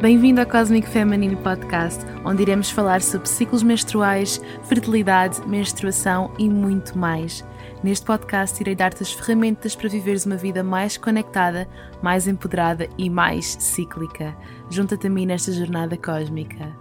Bem-vindo ao Cosmic Feminine Podcast, onde iremos falar sobre ciclos menstruais, fertilidade, menstruação e muito mais. Neste podcast, irei dar-te as ferramentas para viveres uma vida mais conectada, mais empoderada e mais cíclica. Junta-te a mim nesta jornada cósmica.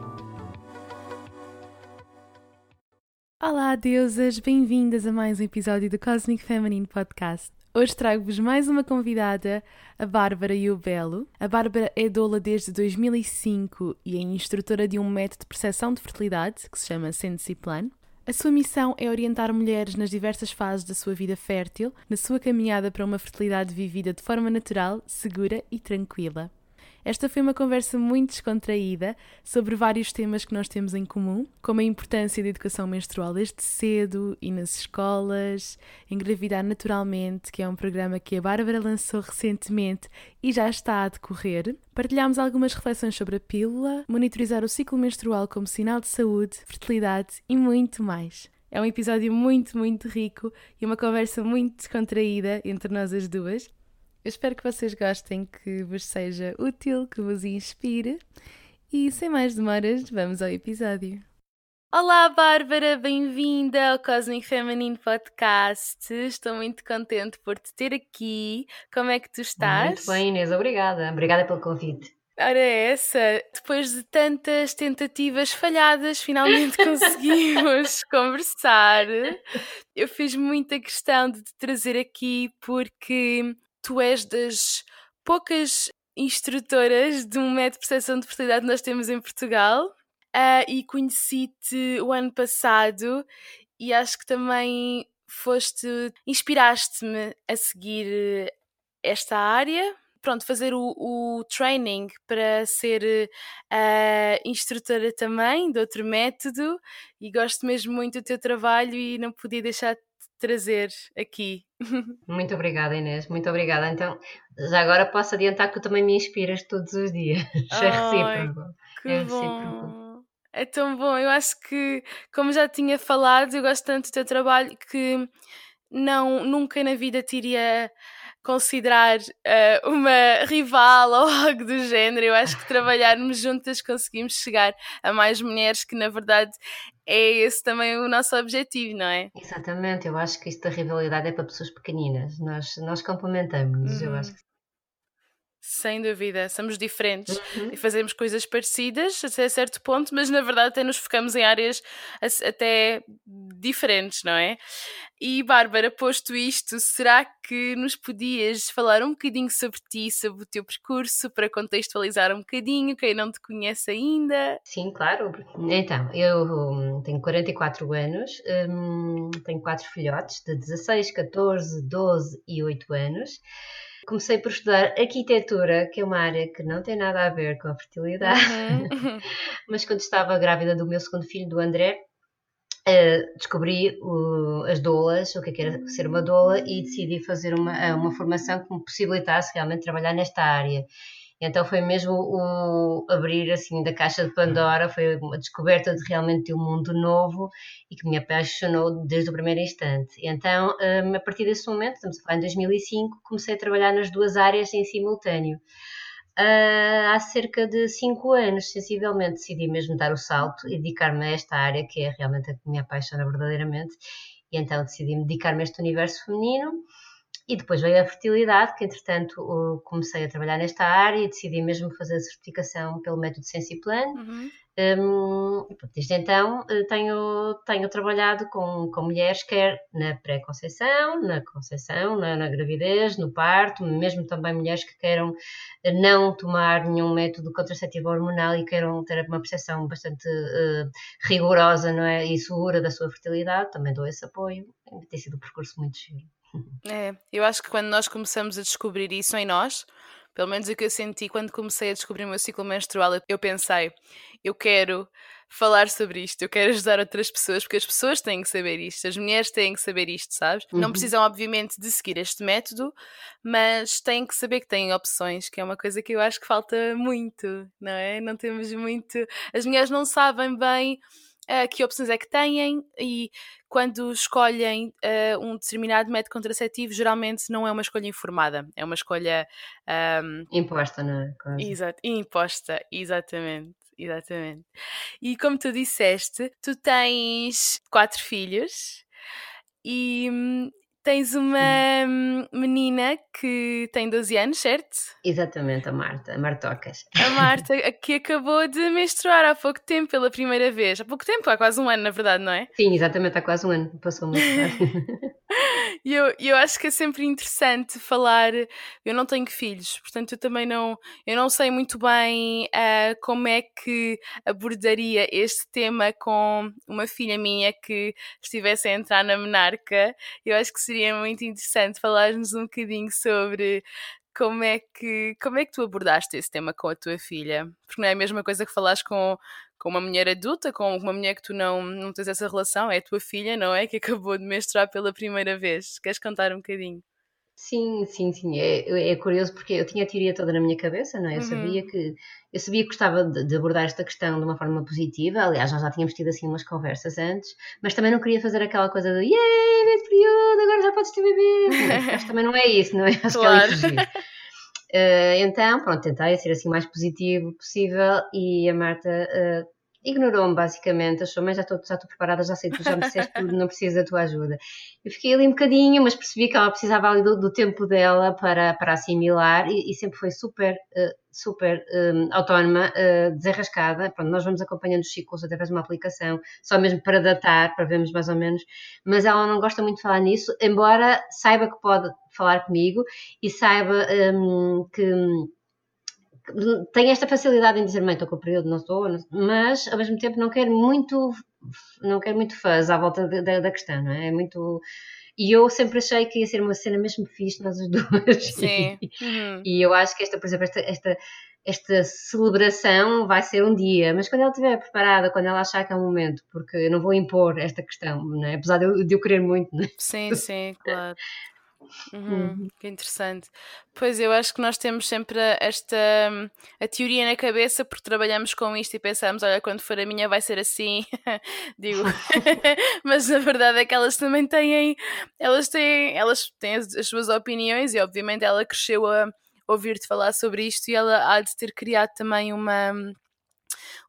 Olá, deusas! Bem-vindas a mais um episódio do Cosmic Feminine Podcast. Hoje trago-vos mais uma convidada, a Bárbara Iubelo. A Bárbara é doula desde 2005 e é instrutora de um método de percepção de fertilidade que se chama Sensi Plan. A sua missão é orientar mulheres nas diversas fases da sua vida fértil, na sua caminhada para uma fertilidade vivida de forma natural, segura e tranquila. Esta foi uma conversa muito descontraída sobre vários temas que nós temos em comum, como a importância da educação menstrual desde cedo e nas escolas, Engravidar Naturalmente, que é um programa que a Bárbara lançou recentemente e já está a decorrer. Partilhámos algumas reflexões sobre a pílula, monitorizar o ciclo menstrual como sinal de saúde, fertilidade e muito mais. É um episódio muito, muito rico e uma conversa muito descontraída entre nós as duas. Eu espero que vocês gostem, que vos seja útil, que vos inspire. E sem mais demoras, vamos ao episódio. Olá, Bárbara, bem-vinda ao Cosmic Feminine Podcast. Estou muito contente por te ter aqui. Como é que tu estás? Muito bem, Inês, obrigada. Obrigada pelo convite. Ora, é essa, depois de tantas tentativas falhadas, finalmente conseguimos conversar. Eu fiz muita questão de te trazer aqui porque tu és das poucas instrutoras de um método de percepção de fertilidade que nós temos em Portugal uh, e conheci-te o ano passado e acho que também foste, inspiraste-me a seguir esta área. Pronto, fazer o, o training para ser uh, instrutora também de outro método e gosto mesmo muito do teu trabalho e não podia deixar de trazer aqui. Muito obrigada, Inês, muito obrigada. Então, já agora posso adiantar que tu também me inspiras todos os dias. é recíproco. é recíproco. É tão bom. Eu acho que, como já tinha falado, eu gosto tanto do teu trabalho que não, nunca na vida teria considerar uh, uma rival ou algo do género. Eu acho que trabalharmos juntas conseguimos chegar a mais mulheres, que na verdade é esse também o nosso objetivo, não é? Exatamente, eu acho que isto da rivalidade é para pessoas pequeninas. Nós, nós complementamos, uhum. eu acho que sem dúvida, somos diferentes uhum. e fazemos coisas parecidas até certo ponto, mas na verdade até nos focamos em áreas até diferentes, não é? E Bárbara, posto isto, será que nos podias falar um bocadinho sobre ti, sobre o teu percurso, para contextualizar um bocadinho quem não te conhece ainda? Sim, claro. Então, eu hum, tenho 44 anos, hum, tenho quatro filhotes de 16, 14, 12 e 8 anos comecei por estudar arquitetura, que é uma área que não tem nada a ver com a fertilidade, uhum. mas quando estava grávida do meu segundo filho, do André, uh, descobri as doulas, o que, é que era ser uma doula, e decidi fazer uma, uma formação que me possibilitasse realmente trabalhar nesta área. Então foi mesmo o abrir assim da caixa de Pandora, foi uma descoberta de realmente um mundo novo e que me apaixonou desde o primeiro instante. Então, hum, a partir desse momento, estamos a falar em 2005, comecei a trabalhar nas duas áreas em simultâneo. Uh, há cerca de cinco anos, sensivelmente, decidi mesmo dar o salto e dedicar-me a esta área que é realmente a que me apaixona verdadeiramente. E então decidi me dedicar-me a este universo feminino e depois veio a fertilidade, que entretanto comecei a trabalhar nesta área e decidi mesmo fazer a certificação pelo método Sensiplan. Uhum. Um, desde então eh, tenho, tenho trabalhado com, com mulheres, quer na pré-conceição, na conceição, na, na, gravidez, no parto, mesmo também mulheres que queiram não tomar nenhum método contraceptivo hormonal e queiram ter uma percepção bastante uh, rigorosa não é? e segura da sua fertilidade, também dou esse apoio. Tem sido um percurso muito giro. É, eu acho que quando nós começamos a descobrir isso em nós, pelo menos o que eu senti quando comecei a descobrir o meu ciclo menstrual, eu pensei, eu quero falar sobre isto, eu quero ajudar outras pessoas, porque as pessoas têm que saber isto, as mulheres têm que saber isto, sabes? Uhum. Não precisam, obviamente, de seguir este método, mas têm que saber que têm opções, que é uma coisa que eu acho que falta muito, não é? Não temos muito. As mulheres não sabem bem uh, que opções é que têm e quando escolhem uh, um determinado método contraceptivo, geralmente não é uma escolha informada, é uma escolha um, imposta, não é? Quase. Exato, imposta, exatamente. Exatamente. E como tu disseste, tu tens quatro filhos e hum, Tens uma hum, menina que tem 12 anos, certo? Exatamente, a Marta, a Martocas. A Marta, que acabou de menstruar há pouco tempo pela primeira vez. Há pouco tempo, há quase um ano, na verdade, não é? Sim, exatamente, há quase um ano. Passou muito. E eu, eu acho que é sempre interessante falar. Eu não tenho filhos, portanto eu também não, eu não sei muito bem uh, como é que abordaria este tema com uma filha minha que estivesse a entrar na menarca. Eu acho que seria muito interessante falar-nos um bocadinho sobre como é que como é que tu abordaste esse tema com a tua filha? Porque não é a mesma coisa que falares com, com uma mulher adulta, com uma mulher que tu não, não tens essa relação, é a tua filha, não é? Que acabou de menstruar pela primeira vez. Queres contar um bocadinho? Sim, sim, sim. É, é curioso porque eu tinha a teoria toda na minha cabeça, não é? Eu uhum. sabia que eu sabia que gostava de, de, abordar esta questão de uma forma positiva. Aliás, nós já tínhamos tido assim umas conversas antes, mas também não queria fazer aquela coisa de yay, nesse período, agora já podes ter bebê. Acho também não é isso, não é? Acho claro. que uh, Então, pronto, tentei ser assim mais positivo possível e a Marta uh, ignorou-me basicamente, achou, mas já estou já preparada, já sei, tu já me disseste tudo, não preciso da tua ajuda. Eu fiquei ali um bocadinho, mas percebi que ela precisava ali do, do tempo dela para, para assimilar e, e sempre foi super, uh, super um, autónoma, uh, desenrascada. Pronto, nós vamos acompanhando os ciclos através de uma aplicação, só mesmo para datar, para vermos mais ou menos, mas ela não gosta muito de falar nisso, embora saiba que pode falar comigo e saiba um, que tem esta facilidade em dizer, mãe, estou com o período, não estou, mas ao mesmo tempo não quer muito, não quer muito fãs à volta da, da questão, não é? É muito. E eu sempre achei que ia ser uma cena mesmo fixe nós as duas. Sim. Uhum. E eu acho que esta, por exemplo, esta, esta, esta celebração vai ser um dia, mas quando ela estiver preparada, quando ela achar que é o um momento, porque eu não vou impor esta questão, não é? apesar de eu, de eu querer muito. Não é? Sim, sim, claro. Uhum, uhum. Que interessante. Pois eu acho que nós temos sempre esta a teoria na cabeça porque trabalhamos com isto e pensamos, olha, quando for a minha vai ser assim, digo. Mas na verdade é que elas também têm, elas têm, elas têm as, as suas opiniões e obviamente ela cresceu a ouvir-te falar sobre isto e ela há de ter criado também uma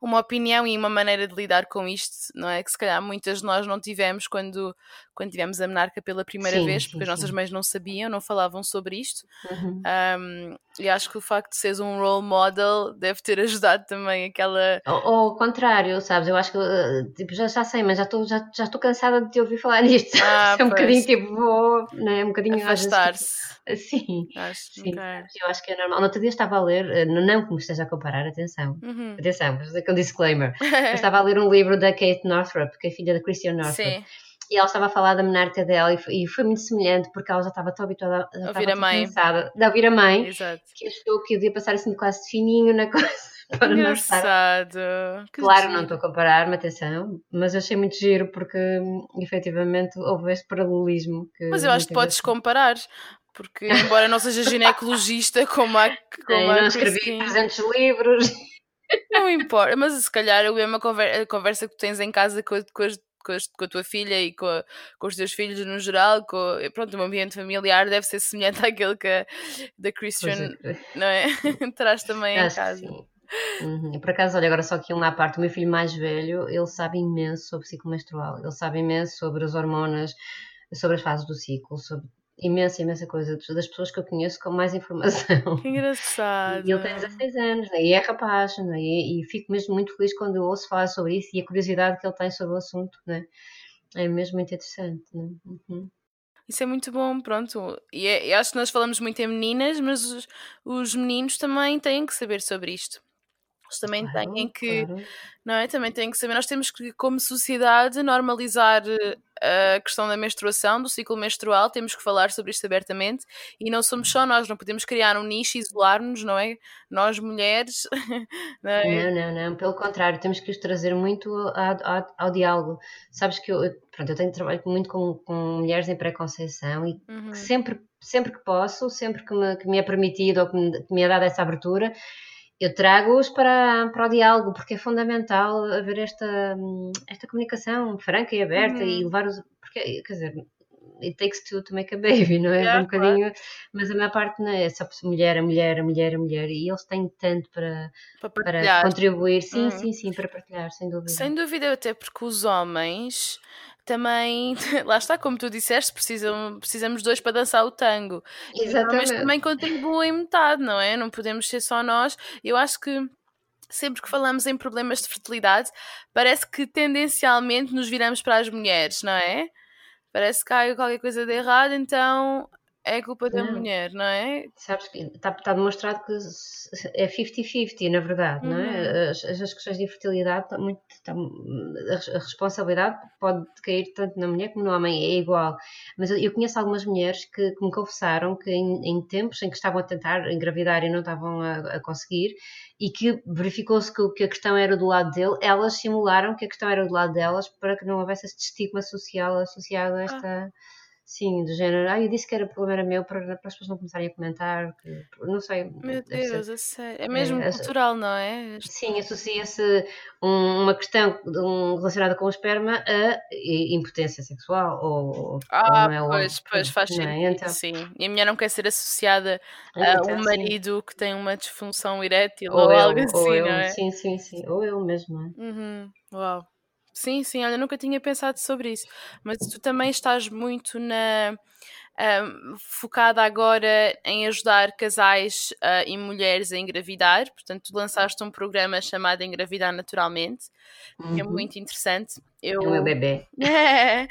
uma opinião e uma maneira de lidar com isto, não é? Que se calhar muitas de nós não tivemos quando, quando tivemos a menarca pela primeira sim, vez, porque sim, as nossas sim. mães não sabiam, não falavam sobre isto. Uhum. Um, e acho que o facto de seres um role model deve ter ajudado também aquela. Ou, ou ao contrário, sabes? Eu acho que eh, tipo, já, já sei, mas já estou já, já cansada de te ouvir falar nisto. Ah, é um pois. bocadinho tipo, vou, não é? Um bocadinho afastar-se. Sim, acho, sim. Okay. Eu acho que é normal. No outro dia estava a ler, eh, não que me esteja a comparar, atenção, uhum. atenção, com um disclaimer. eu estava a ler um livro da Kate Northrup, que é filha da Christian Northrup. Sim. E ela estava a falar da menarca dela e foi, e foi muito semelhante porque ela já estava tão habituada a ouvir a mãe. Cansada de ouvir a mãe. Exato. Que achou que eu ia passar assim quase de fininho na coisa. Para Engraçado. Claro, giro. não estou a comparar-me, atenção, mas achei muito giro porque efetivamente houve este paralelismo. mas eu acho que podes comparar, porque embora não seja ginecologista como a como não, a não escrevi 300 livros não importa, mas se calhar a mesma conversa, a conversa que tu tens em casa com, com, as, com, as, com a tua filha e com, a, com, os teus filhos no geral, com pronto, o ambiente familiar deve ser semelhante àquele que a da Christian é. não é? traz também Acho em casa. Uhum. E por acaso, olha, agora só aqui uma à parte, o meu filho mais velho, ele sabe imenso sobre ciclo menstrual, ele sabe imenso sobre as hormonas, sobre as fases do ciclo, sobre imensa, imensa coisa das pessoas que eu conheço com mais informação. Que engraçado. E ele tem 16 anos, né? e é rapaz, né? e, e, fico mesmo muito feliz quando eu ouço falar sobre isso e a curiosidade que ele tem sobre o assunto, né? É mesmo muito interessante, né? Uhum. Isso é muito bom, pronto. E é, acho que nós falamos muito em meninas, mas os, os meninos também têm que saber sobre isto. Eles também claro, têm que, claro. não é? Também têm que saber. Nós temos que, como sociedade, normalizar eh, a questão da menstruação, do ciclo menstrual. Temos que falar sobre isto abertamente. E não somos só nós, não podemos criar um nicho e isolar-nos, não é? Nós, mulheres. Não, é? não, não, não, Pelo contrário, temos que os trazer muito ao, ao, ao diálogo. Sabes que eu, pronto, eu tenho trabalho muito com, com mulheres em pré-conceição e uhum. sempre, sempre que posso, sempre que me, que me é permitido ou que me, que me é dada essa abertura eu trago-os para, para o diálogo, porque é fundamental haver esta, esta comunicação franca e aberta uhum. e levar os. Porque, quer dizer, it takes two to make a baby, não é? Yeah, um bocadinho, claro. mas a maior parte não é só mulher, a mulher, a mulher, a mulher, e eles têm tanto para, para, para contribuir, sim, hum. sim, sim, para partilhar, sem dúvida. Sem dúvida, até porque os homens também, lá está, como tu disseste, precisam, precisamos dois para dançar o tango. Exatamente. Mas também contribuem metade, não é? Não podemos ser só nós. Eu acho que sempre que falamos em problemas de fertilidade, parece que tendencialmente nos viramos para as mulheres, não é? Parece que há qualquer coisa de errado, então é culpa da não. mulher, não é? Sabes que está, está demonstrado que é 50-50, na verdade, uhum. não é? Uhum. As, as questões de infertilidade, está muito, está, a responsabilidade pode cair tanto na mulher como no homem, é igual. Mas eu conheço algumas mulheres que, que me confessaram que em, em, tempos em que estavam a tentar engravidar e não estavam a, a conseguir, e que verificou-se que, que, a questão era do lado dele, elas simularam que a questão era do lado delas para que não houvesse este estigma social associado a esta. Ah Sim, do género, ah, eu disse que era problema era meu para, para as pessoas não começarem a comentar, que, não sei. Meu Deus, é, sério. é mesmo é, cultural, não é? Sim, associa-se um, uma questão um, relacionada com o esperma a impotência sexual ou, ah, ou não é pois, pois faz é? sentido, é? então, sim. E a mulher não quer ser associada então, a um marido sim. que tem uma disfunção erétil ou, ou eu, algo assim, ou eu, não é? Sim, sim, sim, ou eu mesmo, é? Uhum. Uau. Sim, sim, olha, nunca tinha pensado sobre isso. Mas tu também estás muito na. Um, focada agora em ajudar casais uh, e mulheres a engravidar, portanto, tu lançaste um programa chamado Engravidar Naturalmente, uhum. que é uhum. muito interessante. Eu... É o meu bebê.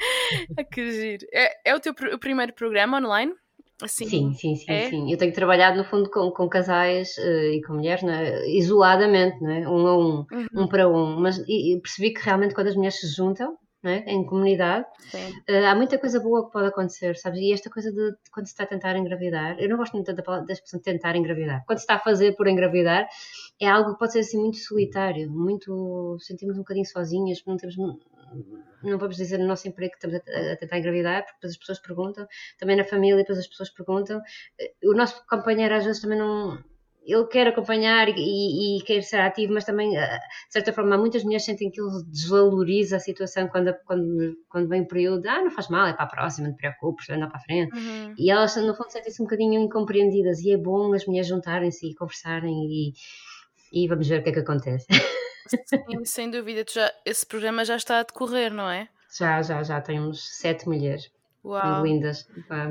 É, que giro. É, é o teu pr o primeiro programa online? Assim, sim, sim, sim, é? sim. Eu tenho trabalhado no fundo com, com casais uh, e com mulheres, é? isoladamente, é? um a um, uhum. um para um, mas e, e percebi que realmente quando as mulheres se juntam, é? em comunidade, uh, há muita coisa boa que pode acontecer, sabes? E esta coisa de, de, quando se está a tentar engravidar, eu não gosto muito da, da expressão tentar engravidar, quando se está a fazer por engravidar, é algo que pode ser assim muito solitário, muito sentimos um bocadinho sozinhas, não temos não vamos dizer no nosso emprego que estamos a, a, tentar engravidar, porque depois as pessoas perguntam, também na família, depois as pessoas perguntam. O nosso companheiro às vezes também não. Ele quer acompanhar e, e quer ser ativo, mas também, eh, de certa forma, muitas mulheres sentem que ele desvaloriza a situação quando, quando, quando vem o período de, ah, não faz mal, é para a próxima, não te preocupes, anda para a frente. Uhum. E elas, no fundo, sentem-se um bocadinho incompreendidas e é bom as mulheres juntarem-se e conversarem e, e vamos ver o que é que acontece. Sim, sem dúvida. Já, esse programa já está a decorrer, não é? Já, já, já. Temos sete mulheres. Uau. Lindas.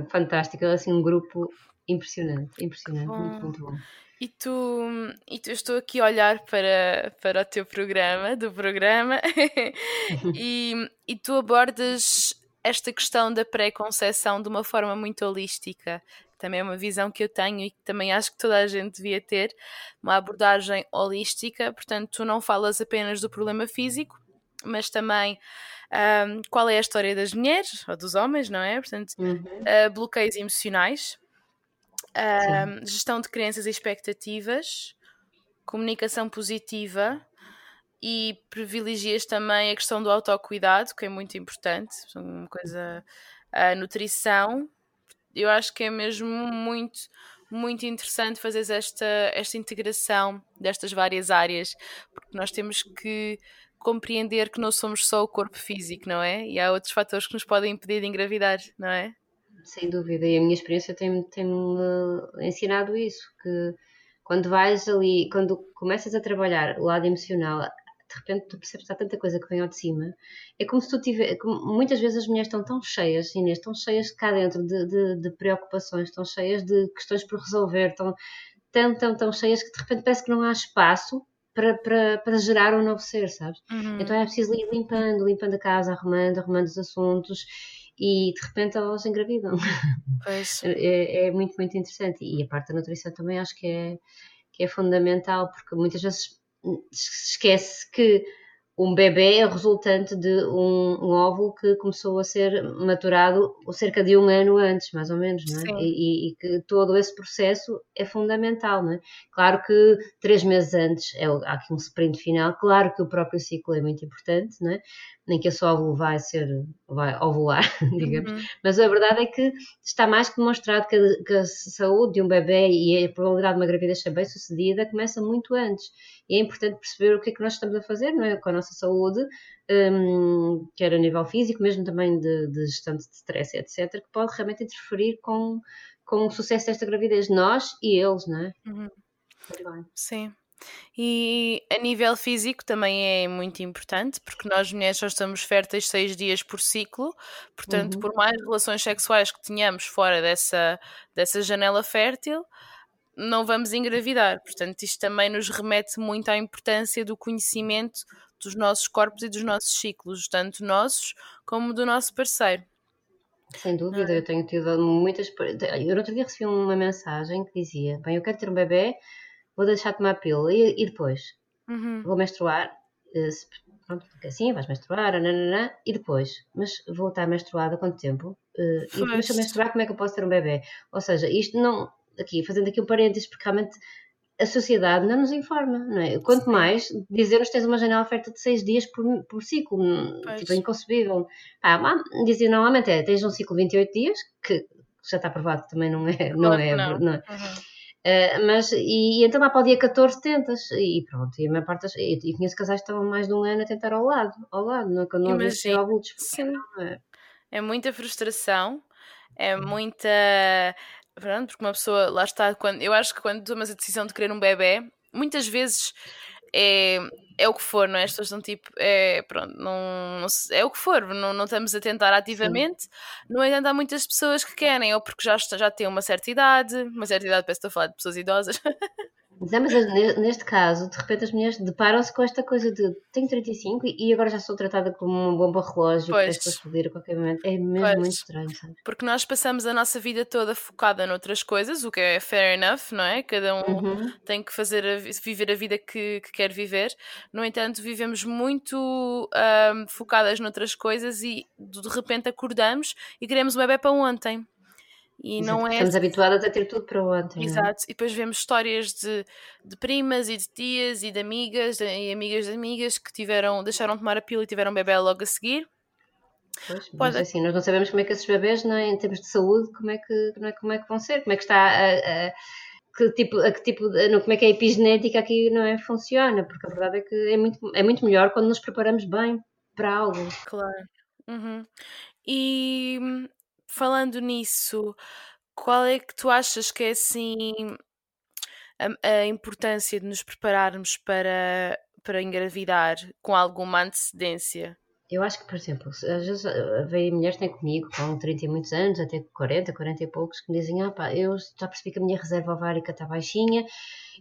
Fantástico. Assim, um grupo impressionante. Impressionante. Muito, muito bom. E tu, e tu, estou aqui a olhar para, para o teu programa, do programa, e, e tu abordas esta questão da pré-conceição de uma forma muito holística também é uma visão que eu tenho e que também acho que toda a gente devia ter, uma abordagem holística, portanto, tu não falas apenas do problema físico, mas também um, qual é a história das mulheres ou dos homens, não é? Portanto, uhum. uh, bloqueios emocionais, uh, gestão de crenças e expectativas, comunicação positiva e privilegias também a questão do autocuidado, que é muito importante, uma coisa, a nutrição eu acho que é mesmo muito, muito interessante fazer esta, esta integração destas várias áreas, porque nós temos que compreender que não somos só o corpo físico, não é? E há outros fatores que nos podem impedir de engravidar, não é? Sem dúvida, e a minha experiência tem-me tem ensinado isso, que quando vais ali, quando começas a trabalhar o lado emocional, de repente tu percebes que há tanta coisa que vem ao de cima. É como se tu tivesse. Muitas vezes as mulheres estão tão cheias, Inês, estão cheias cá dentro de, de, de preocupações, estão cheias de questões por resolver, estão tão, tão, tão cheias que de repente parece que não há espaço para, para, para gerar um novo ser, sabes? Uhum. Então é preciso ir limpando, limpando a casa, arrumando, arrumando os assuntos e de repente elas engravidam. É, é, muito, muito interessante. E a parte da nutrição também acho que é, que é fundamental, porque muitas vezes esquece que um bebê é resultante de um, um, óvulo que começou a ser maturado cerca de um ano antes, mais ou menos, não é? E, e, que todo esse processo é fundamental, não é? Claro que três meses antes é, há aqui um sprint final, claro que o próprio ciclo é muito importante, não é? Nem que esse óvulo vai ser, vai ovular, digamos, uhum. mas a verdade é que está mais que demonstrado que a, que a saúde de um bebê e a probabilidade de uma gravidez ser bem sucedida começa muito antes e é importante perceber o que é que nós estamos a fazer não é? com a nossa saúde, um, quer a nível físico, mesmo também de, de gestão de stress, etc., que pode realmente interferir com, com o sucesso desta gravidez, nós e eles, não é? Uhum. Sim. E a nível físico também é muito importante, porque nós mulheres só estamos férteis seis dias por ciclo, portanto, uhum. por mais relações sexuais que tenhamos fora dessa, dessa janela fértil, não vamos engravidar. Portanto, isto também nos remete muito à importância do conhecimento dos nossos corpos e dos nossos ciclos, tanto nossos como do nosso parceiro. Sem dúvida, eu tenho tido muitas. Eu no outro dia recebi uma mensagem que dizia: Bem, eu quero ter um bebê, vou deixar de tomar pílula e, e depois uhum. vou menstruar. Eh, pronto, assim vais menstruar, nananã, e depois, mas vou estar menstruada quanto tempo? Uh, e depois se eu menstruar, como é que eu posso ter um bebê? Ou seja, isto não, aqui, fazendo aqui um parênteses, porque realmente a sociedade não nos informa, não é? Quanto Sim. mais dizer-nos tens uma janela oferta de seis dias por, por ciclo, pois. tipo, é inconcebível. Ah, dizer normalmente é, tens um ciclo de 28 dias, que já está provado que também não é, não é, não. não é. Uhum. Uh, mas, e, e, então lá para o dia 14 tentas, e pronto, e a maior parte das, e, e conheço casais que estavam mais de um ano a tentar ao lado, ao lado, não, não havia Sim. É. é muita frustração, é muita Pronto, porque uma pessoa, lá está, quando, eu acho que quando tomas a decisão de querer um bebê, muitas vezes é, é o que for, não é? As pessoas estão tipo, é, pronto, não, não é o que for, não, não estamos a tentar ativamente. Sim. No entanto, há muitas pessoas que querem, ou porque já, já têm uma certa idade, uma certa idade, parece que estou a falar de pessoas idosas. Mas, é, mas neste caso, de repente as mulheres deparam-se com esta coisa de tenho 35 e agora já sou tratada como uma bomba relógio para explodir a qualquer momento. É mesmo pois. muito estranho, sabe? Porque nós passamos a nossa vida toda focada noutras coisas, o que é fair enough, não é? Cada um uhum. tem que fazer a, viver a vida que, que, quer viver. No entanto, vivemos muito um, focadas noutras coisas e de repente acordamos e queremos um bebê para ontem. E Exato, não é... Estamos habituadas a ter tudo para ontem. É? Exato, e depois vemos histórias de, de primas e de tias e de amigas e amigas de amigas que tiveram, deixaram de tomar a pílula e tiveram bebê logo a seguir. Pois, Pode... mas assim, nós não sabemos como é que esses bebés, não é, em termos de saúde, como é que, como é, como é que vão ser, como é que está a, a que tipo, a que tipo, não, como é que a epigenética aqui não é, funciona, porque a verdade é que é muito, é muito melhor quando nos preparamos bem para algo. Claro. Uhum. E falando nisso, qual é que tu achas que é assim a, a importância de nos prepararmos para, para engravidar com alguma antecedência? Eu acho que, por exemplo, às vezes eh, veio mulheres têm comigo com 30 e muitos anos, até 40, 40 e poucos, que me dizem: Ah, pá, eu já percebi que a minha reserva ovárica está baixinha,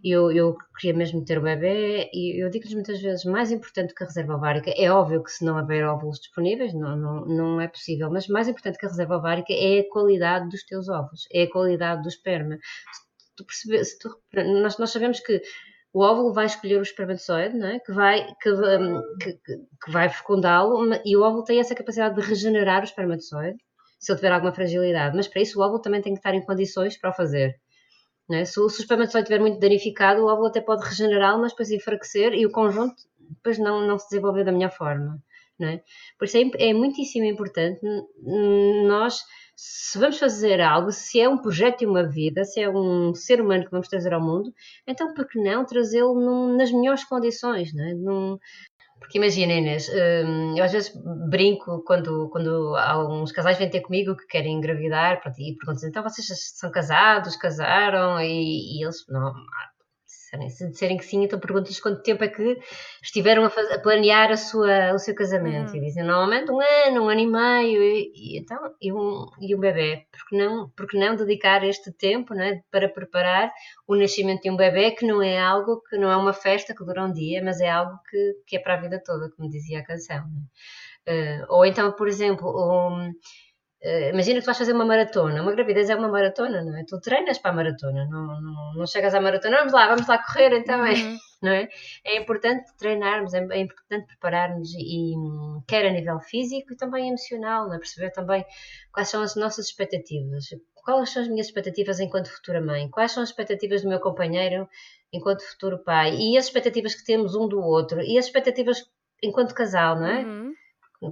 eu, eu queria mesmo ter o bebê, e eu digo-lhes muitas vezes: mais importante que a reserva ovárica, é óbvio que se não houver óvulos disponíveis, não, não, não é possível, mas mais importante que a reserva ovárica é a qualidade dos teus óvulos, é a qualidade do esperma. Se tu percebes, se tu, nós, nós sabemos que o óvulo vai escolher o espermatozoide, é? que vai, que, que, que vai fecundá-lo, e o óvulo tem essa capacidade de regenerar o espermatozoide, se ele tiver alguma fragilidade, mas para isso o óvulo também tem que estar em condições para o fazer. É? Se, se o espermatozoide estiver muito danificado, o óvulo até pode regenerá-lo, mas depois enfraquecer e o conjunto depois não, não se desenvolver da melhor forma. Não é? Por isso é, é muitíssimo importante nós se vamos fazer algo, se é um projeto e uma vida, se é um ser humano que vamos trazer ao mundo, então por que não trazê-lo nas melhores condições, não é? Num, porque imagina, Inês, hum, eu às vezes brinco quando, quando alguns casais vêm ter comigo que querem engravidar pronto, e perguntam então vocês são casados, casaram? E, e eles, não, se disserem que sim, então perguntas quanto tempo é que estiveram a, fazer, a planear a sua, o seu casamento. Uhum. E dizem normalmente um ano, um ano e meio, e, e então, e um, e um bebê. Porque não, porque não dedicar este tempo né, para preparar o nascimento de um bebê, que não é algo, que não é uma festa que dura um dia, mas é algo que, que é para a vida toda, como dizia a canção. Né? Uh, ou então, por exemplo, um, imagina que tu vais fazer uma maratona. Uma gravidez é uma maratona, não é? Tu treinas para a maratona, não, não, não chegas à maratona, vamos lá, vamos lá correr então, é, uhum. não é? É importante treinarmos, é, é importante prepararmos e, e, quer a nível físico e também emocional, não é? Perceber também quais são as nossas expectativas. Quais são as minhas expectativas enquanto futura mãe? Quais são as expectativas do meu companheiro enquanto futuro pai? E as expectativas que temos um do outro? E as expectativas enquanto casal, não é? Uhum.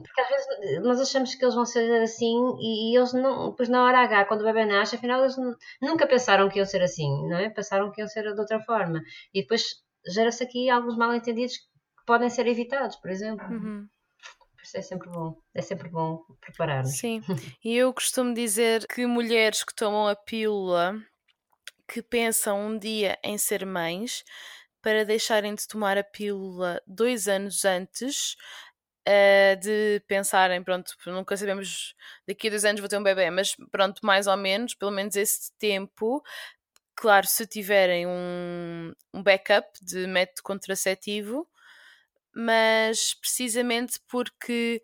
Porque às vezes nós achamos que eles vão ser assim e, eles não, depois na hora H, quando o bebê nasce, afinal eles nunca pensaram que iam ser assim, não é? Pensaram que iam ser de outra forma. E depois gera-se aqui alguns mal entendidos que podem ser evitados, por exemplo. Uhum. Por isso é sempre bom, é sempre bom preparar-nos. Sim, e eu costumo dizer que mulheres que tomam a pílula, que pensam um dia em ser mães, para deixarem de tomar a pílula dois anos antes, uh, de pensarem, pronto, nunca sabemos, daqui a dois anos vou ter um bebê, mas pronto, mais ou menos, pelo menos esse tempo, claro, se tiverem um, um backup de método contraceptivo, mas precisamente porque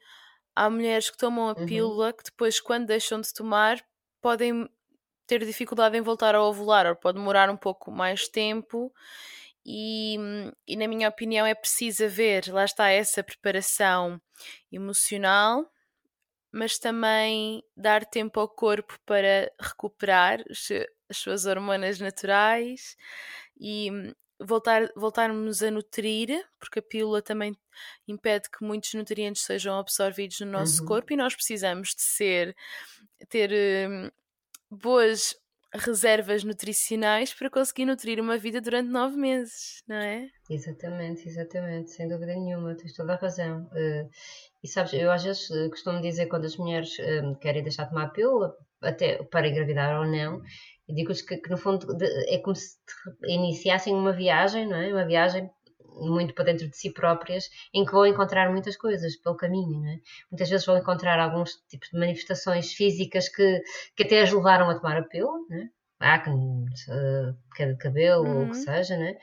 há mulheres que tomam a uhum. pílula que depois, quando deixam de tomar, podem ter dificuldade em voltar a ovular, ou pode demorar um pouco mais tempo e, e, na minha opinião é preciso haver, lá está essa preparação emocional, mas também dar tempo ao corpo para recuperar as suas hormonas naturais e voltar, voltarmos a nutrir, porque a pílula também impede que muitos nutrientes sejam absorvidos no nosso uhum. corpo e nós precisamos de ser ter hum, boas reservas nutricionais para conseguir nutrir uma vida durante nove meses, não é? Exatamente, exatamente, sem dúvida nenhuma, tens toda a razão. Uh, e sabes, eu às vezes uh, costumo dizer quando as mulheres uh, querem deixar de tomar pílula, até para engravidar ou não, e digo-lhes que, que, no fundo de, é como se iniciassem uma viagem, não é? Uma viagem muito para dentro de si próprias, em que vão encontrar muitas coisas pelo caminho, é? Muitas vezes vão encontrar alguns tipos de manifestações físicas que, que até as levaram a tomar a pílula, é? acne, queda de cabelo, uhum. ou o que uhum. seja, né?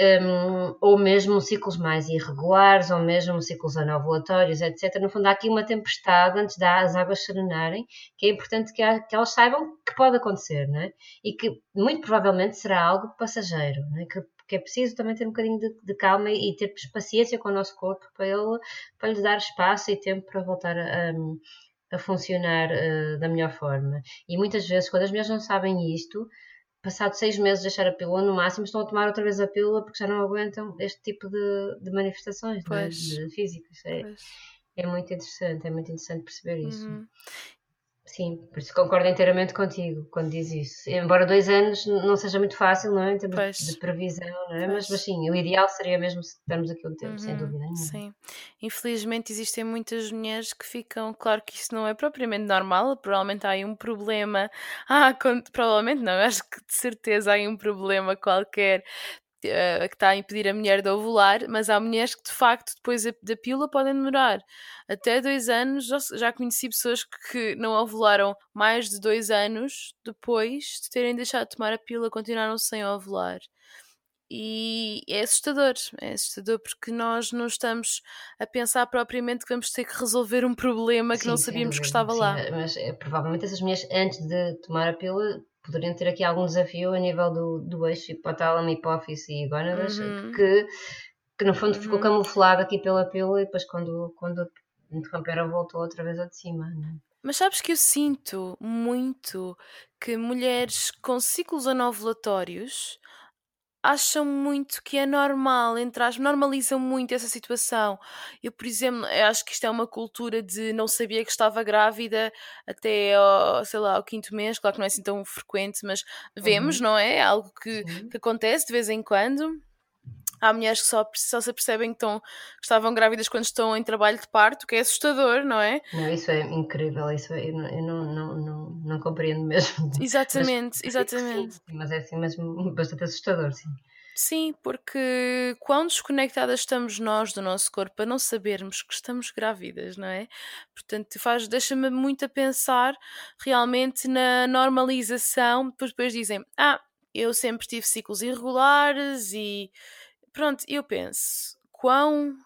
Um, ou mesmo ciclos mais irregulares, ou mesmo ciclos anovulatórios, etc. No fundo, há aqui uma tempestade antes das águas serenarem, que é importante que, há, que, elas saibam que pode acontecer, né? E que muito provavelmente será algo passageiro, né? que que é preciso também ter um bocadinho de, de, calma e ter paciência com o nosso corpo para ele, para lhe dar espaço e tempo para voltar a, a funcionar uh, da melhor forma. E muitas vezes, quando as mulheres não sabem isto, passado seis meses de deixar a pílula, no máximo estão a tomar outra vez a pílula porque já não aguentam este tipo de, de manifestações né, de físicas. É, é, muito interessante, é muito interessante perceber isso. Uhum. Sim, por isso concordo inteiramente contigo quando diz isso. Embora dois anos não seja muito fácil, não é? Em termos pois. de previsão, não é? Mas, mas, sim, o ideal seria mesmo estarmos aqui um tempo, uhum, sem dúvida nenhuma. Sim. Infelizmente existem muitas mulheres que ficam, claro que isso não é propriamente normal, provavelmente há aí um problema. Ah, provavelmente não, acho que de certeza há aí um problema qualquer uh, que está a impedir a mulher de ovular, mas há mulheres que de facto depois da pílula podem demorar até dois anos. Já, conheci pessoas que não ovularam mais de dois anos depois de terem deixado de tomar a pílula, continuaram sem ovular. E é assustador, é assustador porque nós não estamos a pensar propriamente que vamos ter que resolver um problema que sim, não sabíamos que estava sim, lá. Mas é, provavelmente essas mulheres, antes de tomar a pílula, poderiam ter aqui algum desafio a nível do, do eixo hipotálamo, hipófise e gónadas, uhum. que, que no fundo ficou uhum. camuflado aqui pela pílula e depois quando, quando interromperam voltou outra vez a de cima. Né? Mas sabes que eu sinto muito que mulheres com ciclos anovulatórios acham muito que é normal, entre as normalizam muito essa situação. Eu, por exemplo, eu acho que isto é uma cultura de não sabia que estava grávida até ao, sei lá, ao quinto mês, claro que não é assim tão frequente, mas vemos, uhum. não é? Algo que, que acontece de vez em quando. Há mulheres que só, só se percebem que, estão, que estavam grávidas quando estão em trabalho de parto, que é assustador, não é? Não, isso é incrível, isso é, eu, não, eu não, não, não, não, compreendo mesmo. Exatamente, mas, exatamente. Sim, mas é assim mesmo bastante assustador, sim. Sim, porque quão desconectadas estamos nós do nosso corpo a não sabermos que estamos grávidas, não é? Portanto, faz, deixa-me muito a pensar realmente na normalização, depois, depois dizem, ah, eu sempre tive ciclos irregulares e pronto, eu penso, quão,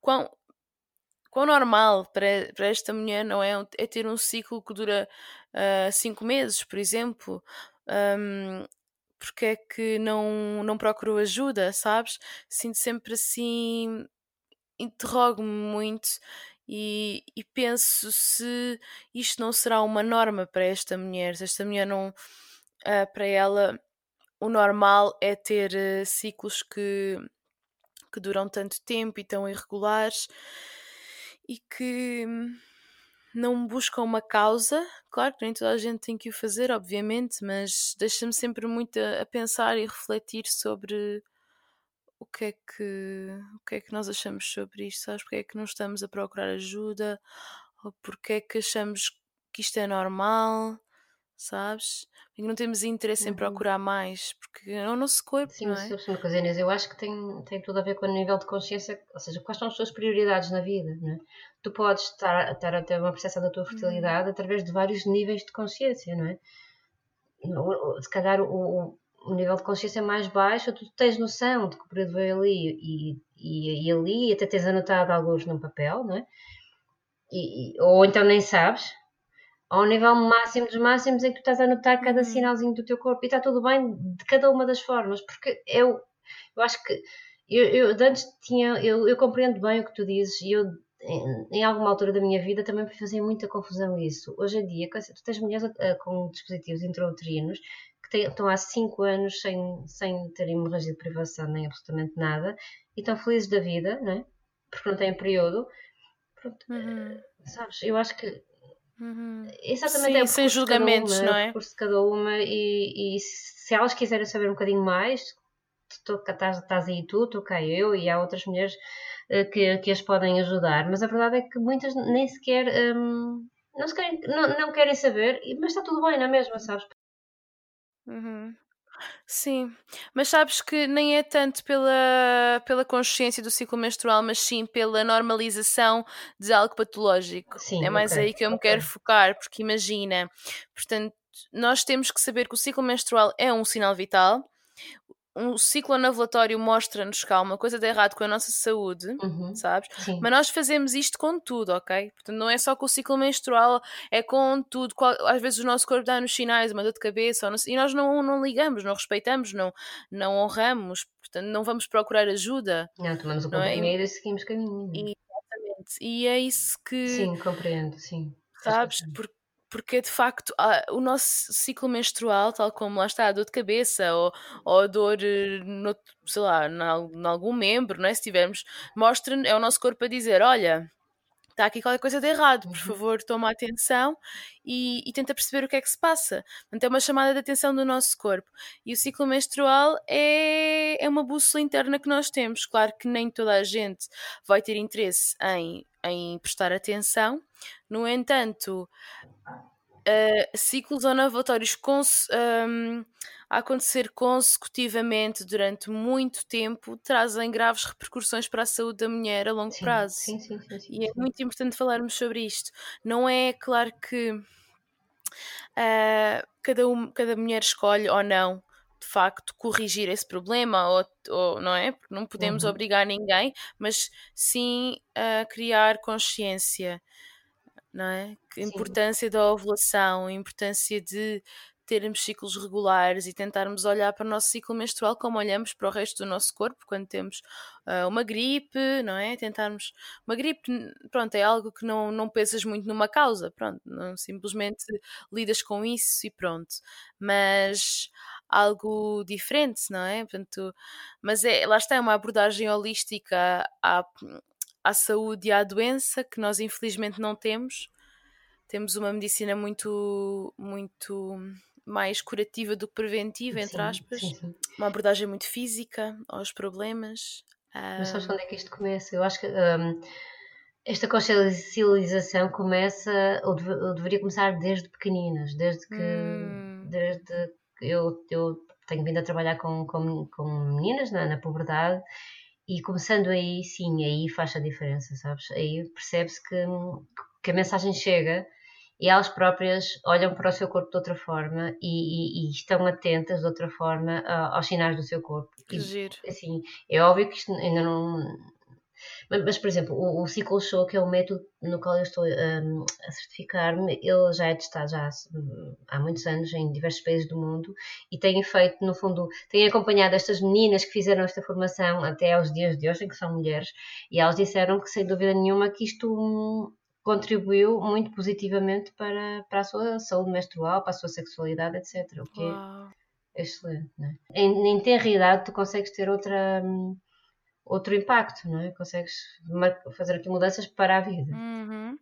quão, quão normal para, para esta mulher não é, é ter um ciclo que dura uh, cinco meses, por exemplo. Um, porque é que não, não procurou ajuda, sabes? Sinto sempre assim, interrogo-me muito e, e, penso se isto não será uma norma para esta mulher, se esta mulher não, uh, para ela, o normal é ter uh, ciclos que, que duram tanto tempo e tão irregulares e que não buscam uma causa. Claro que nem toda a gente tem que o fazer, obviamente, mas deixa-me sempre muito a, a, pensar e refletir sobre o que é que o que é que nós achamos sobre isto, sabes? Porque é que não estamos a procurar ajuda ou porque é que achamos que isto é normal, sabes? E não temos interesse uhum. em procurar mais, porque é o nosso corpo, Sim, não é? Sim, uma coisa, Inês, eu acho que tem, tem tudo a ver com o nível de consciência, ou seja, quais são as tuas prioridades na vida, não é? Tu podes estar, estar a ter uma percepção da tua uhum. fertilidade uhum. através de vários níveis de consciência, não é? Se calhar o, o nível de consciência mais baixo, tu tens noção de que o período veio ali e, e, e ali, e até tens anotado alguns num papel, não é? E, ou então nem sabes, ao nível máximo dos máximos em que tu estás a notar cada uhum. sinalzinho do teu corpo e está tudo bem de cada uma das formas, porque eu, eu acho que eu, eu antes tinha, eu, eu compreendo bem o que tu dizes e eu em, em, alguma altura da minha vida também me fazia muita confusão isso. Hoje em dia, tu tens mulheres uh, com dispositivos intrauterinos que têm, estão há 5 anos sem, sem ter hemorragia de privação nem absolutamente nada e estão felizes da vida, não é? Porque não têm período. Pronto, uhum. Sabes, eu acho que Uhum. Exatamente, Sim, é sem julgamentos, uma, não é? O de cada uma, e, e, se elas quiserem saber um bocadinho mais, estás, estás aí tu, estou cá eu, e há outras mulheres uh, que, que as podem ajudar, mas a verdade é que muitas nem sequer. Um, não, se querem, não, não querem saber, mas está tudo bem, não é mesmo, sabes? Uhum. Sim, mas sabes que nem é tanto pela, pela consciência do ciclo menstrual, mas sim pela normalização de algo patológico. Sim, é mais okay, aí que eu me okay. quero focar, porque imagina, portanto, nós temos que saber que o ciclo menstrual é um sinal vital, um ciclo anovulatório mostra-nos que há uma coisa de errado com a nossa saúde, uhum, sabes? Sim. Mas nós fazemos isto com tudo, ok? Portanto, não é só com o ciclo menstrual, é com tudo. Às vezes o nosso corpo dá-nos sinais, uma dor de cabeça, não, e nós não, não ligamos, não respeitamos, não, não honramos, portanto, não vamos procurar ajuda. Não, tomamos o comprimido é? e seguimos caminho. E, exatamente. E é isso que. Sim, compreendo, sim. Sabes? Porque porque de facto o nosso ciclo menstrual, tal como lá está a dor de cabeça ou, ou a dor, eh, no, sei lá, em algum membro, não é? se tivermos, mostra é o nosso corpo a dizer: olha, está aqui qualquer coisa de errado, por uhum. favor, toma atenção e, e, tenta perceber o que é que se passa. Portanto, é uma chamada de atenção do nosso corpo. E o ciclo menstrual é, é uma bússola interna que nós temos. Claro que nem toda a gente vai ter interesse em, em prestar atenção, no entanto, uh, ciclos onovatórios um, a acontecer consecutivamente durante muito tempo trazem graves repercussões para a saúde da mulher a longo sim, prazo. Sim, sim, sim, sim, e é muito importante falarmos sobre isto. Não é claro que uh, cada, um, cada mulher escolhe ou não de facto corrigir esse problema ou, ou não é porque não podemos uhum. obrigar ninguém mas sim a uh, criar consciência não é? A importância da ovulação, a importância de termos ciclos regulares e tentarmos olhar para o nosso ciclo menstrual como olhamos para o resto do nosso corpo quando temos uh, uma gripe, não é? Tentarmos. Uma gripe, pronto, é algo que não, não pensas muito numa causa, pronto, não, simplesmente lidas com isso e pronto. Mas algo diferente, não é? Portanto, mas é, lá está, é uma abordagem holística à, à saúde e à doença que nós infelizmente não temos. Temos uma medicina muito, muito mais curativa do que preventiva, entre sim, aspas. Sim, sim. Uma abordagem muito física aos problemas. Mas sabes quando é que isto começa? Eu acho que um, esta consciencialização começa, ou, deve, ou, deveria começar desde pequeninas, desde que, hum. desde que eu, eu tenho vindo a trabalhar com, com, com meninas na, na puberdade e começando aí, sim, aí faz a diferença, sabes? Aí percebe-se que, que a mensagem chega e elas próprias olham para o seu corpo de outra forma e, e, e estão atentas de outra forma uh, aos sinais do seu corpo. Que e, giro. Assim, é óbvio que isto ainda não. Mas, mas, por exemplo, o, o Ciclo Show, que é o método no qual eu estou um, a certificar-me, ele já é testado já há, há muitos anos em diversos países do mundo e tem feito, no fundo, tem acompanhado estas meninas que fizeram esta formação até aos dias de hoje, que são mulheres, e elas disseram que, sem dúvida nenhuma, que isto hum, contribuiu muito positivamente para, para a sua saúde menstrual, para a sua sexualidade, etc. O que é Uau. é excelente. Não é? Em, em idade, tu consegues ter outra, hum, outro impacto, não é? Consegues fazer aqui mudanças para a vida. Uhum.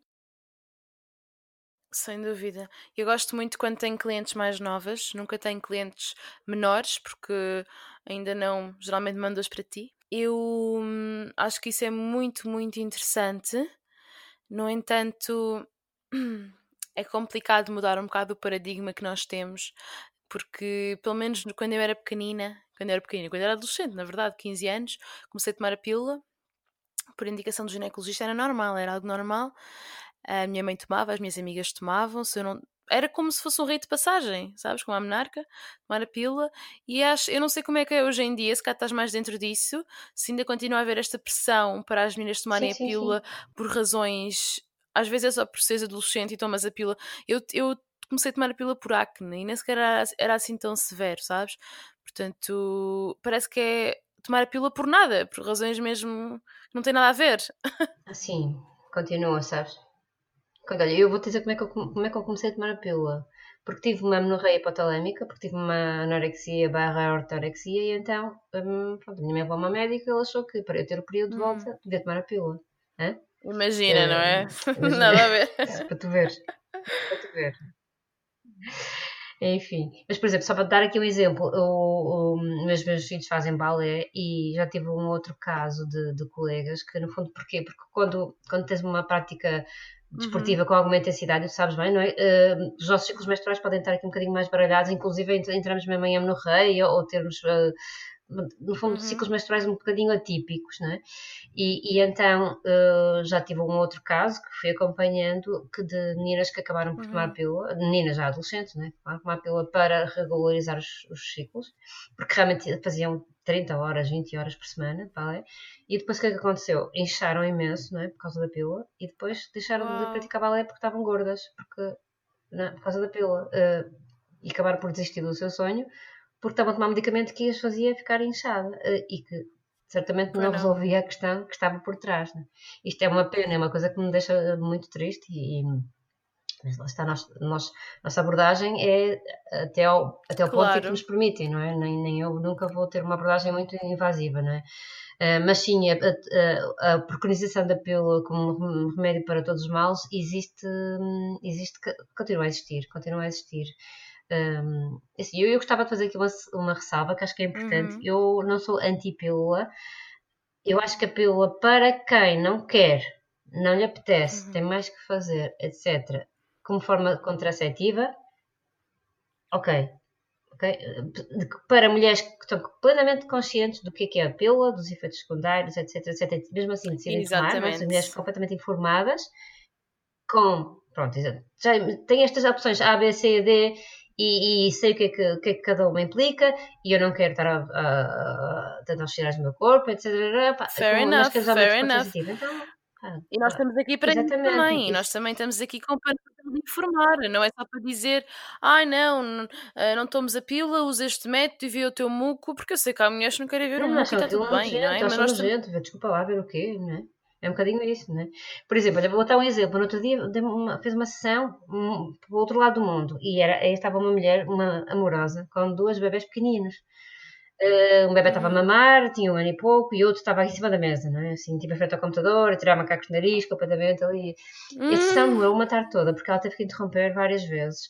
Sem dúvida. Eu gosto muito quando tenho clientes mais novas, nunca tenho clientes menores, porque ainda não, geralmente mando-as para ti. Eu hum, acho que isso é muito, muito interessante no entanto, é complicado mudar um bocado o paradigma que nós temos, porque pelo menos quando eu era pequenina, quando eu era pequenina, quando eu era adolescente, na verdade, 15 anos, comecei a tomar a pílula por indicação do ginecologista, era normal, era algo normal. A minha mãe tomava, as minhas amigas tomavam, se eu não, era como se fosse um rei de passagem, sabes? Como a menarca, tomar a pílula. E acho, eu não sei como é que é hoje em dia, se cá estás mais dentro disso, se ainda continua a haver esta pressão para as meninas tomarem sim, a pílula sim. por razões. Às vezes é só por seres adolescente e tomas a pílula. Eu, eu comecei a tomar a pílula por acne e nem sequer era, era assim tão severo, sabes? Portanto, parece que é tomar a pílula por nada, por razões mesmo que não têm nada a ver. Assim, continua, sabes? Olha, eu vou te dizer como é, que eu, como é que eu comecei a tomar a pílula. Porque tive uma menorreia hipotalémica, porque tive uma anorexia barra ortorexia, e então, um, pronto, a minha mãe levou uma médica e ela achou que para eu ter o período de volta, hum. devia tomar a pílula. Hã? Imagina, uh, não é? Imagina. Nada a ver. para tu ver. Para tu ver. Enfim, mas por exemplo, só para dar aqui um exemplo, o, o, meus, meus filhos fazem balé e já tive um outro caso de, de colegas que, no fundo, porquê? Porque quando, quando tens uma prática desportiva uhum. com alguma intensidade, sabes bem, não é? Uh, os nossos ciclos menstruais podem estar aqui um bocadinho mais baralhados, inclusive entramos mesmo em amenorreia ou termos, uh, no fundo, uhum. ciclos menstruais um bocadinho atípicos, não é? E, e então uh, já tive um outro caso que fui acompanhando que de meninas que acabaram por uhum. tomar pílula, meninas já adolescentes, não é? Tomar pílula para regularizar os, os ciclos, porque realmente faziam 30 horas, 20 horas por semana, vale? E depois o que é que aconteceu? Incharam imenso, não é? Por causa da pílula, e depois deixaram de praticar balé porque estavam gordas, porque, não, é? por causa da pílula. Uh, e acabaram por desistir do seu sonho, porque estavam a tomar medicamento que as fazia ficar inchada uh, e que certamente não, não, resolvia a questão que estava por trás. É? Isto é uma pena, é uma coisa que me deixa muito triste e, e mas lá está, nós, nós, nossa abordagem é até ao, até ao claro. ponto que nos permitem, não é? Nem, nem eu nunca vou ter uma abordagem muito invasiva, não é? Uh, mas sim, a, a, a, preconização da pílula como remédio para todos os males existe, existe continua a existir, continua a existir. Um, assim, eu, eu gostava de fazer aqui uma, uma ressalva que acho que é importante. Uhum. Eu não sou anti-pílula, eu acho que a pílula, para quem não quer, não lhe apetece, uhum. tem mais que fazer, etc., como forma contraceptiva, ok. okay? Para mulheres que estão plenamente conscientes do que é, que é a pílula, dos efeitos secundários, etc, etc, mesmo assim decidem tomar, mas mulheres completamente informadas, com, pronto, já tem estas opções A, B, C, D e, e, sei o que, é que, o que, é que, cada uma implica e eu não quero estar a, a, a tentar cheirar o meu corpo, etc. Fair enough, fair enough. Então, e nós estamos aqui para isso também, e nós também estamos aqui com para informar, não é só para dizer, ai não, não, eh, não tomes a pila, usa este método e vê o teu muco, porque eu sei que há mulheres que não querem ver não, o muco e está tudo bem, não é? Mas nós gente, desculpa lá, ver o quê, não é? É um bocadinho isso, não é? Por exemplo, olha, vou dar um exemplo. No outro dia uma, fez uma sessão um, para o outro lado do mundo e era, aí estava uma mulher, uma amorosa, com duas bebés pequeninos. Uh, um bebê estava a uhum. mamar, tinha um ano e pouco, e outro estava em cima da mesa, não é? Assim, tipo, em frente ao computador, a tirar macacos de nariz, completamente ali. Hum. E a sessão demorou uma tarde toda, porque ela teve que interromper várias vezes.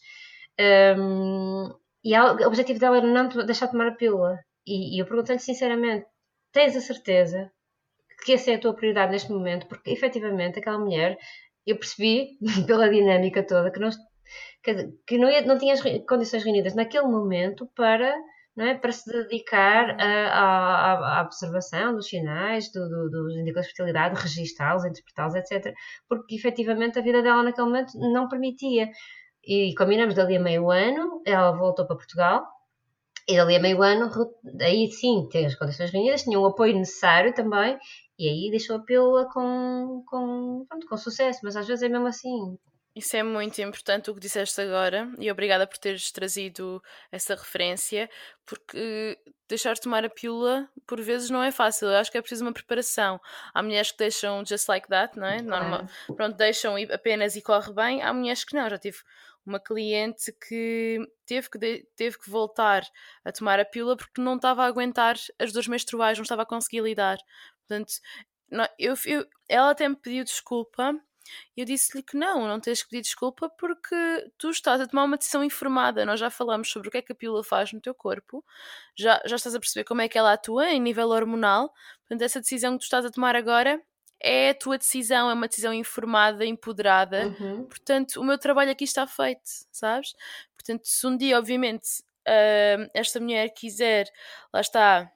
Um, e ela, o objetivo dela era não deixar de tomar a pílula. E, e eu perguntei-lhe sinceramente: tens a certeza que essa é a tua prioridade neste momento? Porque efetivamente aquela mulher, eu percebi pela dinâmica toda que não, que, não, ia, não tinha as condições reunidas naquele momento para não é? para se dedicar à observação dos sinais, do, do, dos indicadores de fertilidade, registá-los, interpretá-los, etc. Porque efetivamente a vida dela naquele momento não permitia. E combinamos dali a meio ano, ela voltou para Portugal, e dali a meio ano, aí sim, tem as condições reunidas, tinha o apoio necessário também, E aí deixou a pílula com, com, pronto, com sucesso, mas às vezes é mesmo assim. Isso é muito importante o que disseste agora e obrigada por teres trazido essa referência, porque deixar de tomar a pílula por vezes não é fácil. Eu acho que é preciso uma preparação. Há mulheres que deixam just like that, não é? Normal, pronto, deixam apenas e corre bem. Há mulheres que não. Já tive uma cliente que teve que, de, teve que voltar a tomar a pílula porque não estava a aguentar as dores menstruais, não estava a conseguir lidar. Portanto, não, eu, eu, ela até me pediu desculpa e eu disse-lhe que não, não tens que pedir desculpa porque tu estás a tomar uma decisão informada. Nós já falamos sobre o que é que a pílula faz no teu corpo, já, já estás a perceber como é que ela atua em nível hormonal. Portanto, essa decisão que tu estás a tomar agora é a tua decisão, é uma decisão informada, empoderada. Uhum. Portanto, o meu trabalho aqui está feito, sabes? Portanto, se um dia, obviamente, uh, esta mulher quiser, lá está,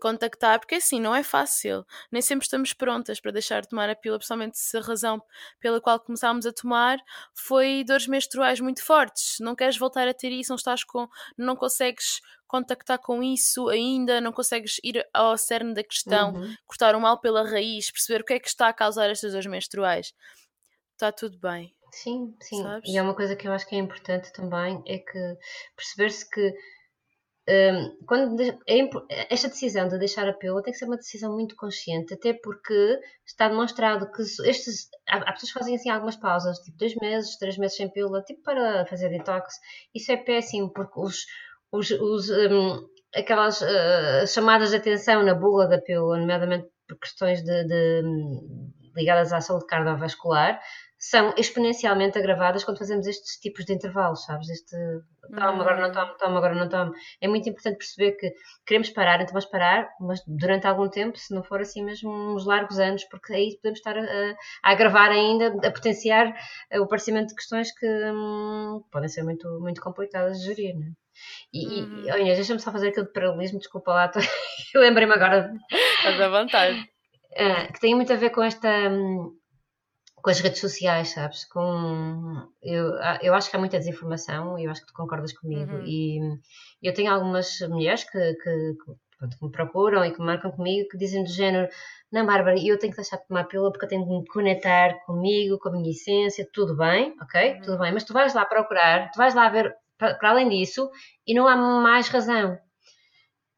contactar, porque assim não é fácil, nem sempre estamos prontas para deixar de tomar a pílula, principalmente se a razão pela qual começámos a tomar foi dores menstruais muito fortes. Não queres voltar a ter isso, não estás com, não consegues contactar com isso ainda, não consegues ir ao cerne da questão, uhum. cortar o mal pela raiz, perceber o que é que está a causar estas dores menstruais. Está tudo bem. Sim, sim. Sabes? E é uma coisa que eu acho que é importante também, é que perceber-se que um, quando é, esta decisão de deixar a pílula tem que ser uma decisão muito consciente, até porque está demonstrado que estes, há, há, pessoas que fazem assim algumas pausas, tipo dois meses, três meses sem pílula, tipo para fazer detox. Isso é péssimo porque os, os, os um, aquelas uh, chamadas de atenção na bula da pílula, nomeadamente por questões de, de ligadas à saúde cardiovascular, são exponencialmente agravadas quando fazemos estes tipos de intervalos, sabes? Este tomo, agora não tomo, tomo, agora não tomo. É muito importante perceber que queremos parar, então vamos parar, mas durante algum tempo, se não for assim mesmo uns largos anos, porque aí podemos estar a, a agravar ainda, a potenciar o aparecimento de questões que hum, podem ser muito, muito complicadas de gerir, não é? E, uhum. e olha, deixa-me só fazer aquilo de paralelismo, desculpa lá, tô... eu lembrei-me agora. Estás à vontade. Uh, que tem muito a ver com esta. Um, com as redes sociais, sabes? Com, eu, eu acho que há muita desinformação e eu acho que tu concordas comigo. Uhum. E eu tenho algumas mulheres que, que, que, que, me procuram e que marcam comigo que dizem do género: Não, Bárbara, eu tenho que deixar de tomar pílula porque eu tenho de me conectar comigo, com a minha essência, tudo bem, ok? Uhum. Tudo bem, mas tu vais lá procurar, tu vais lá ver para, além disso e não há mais razão.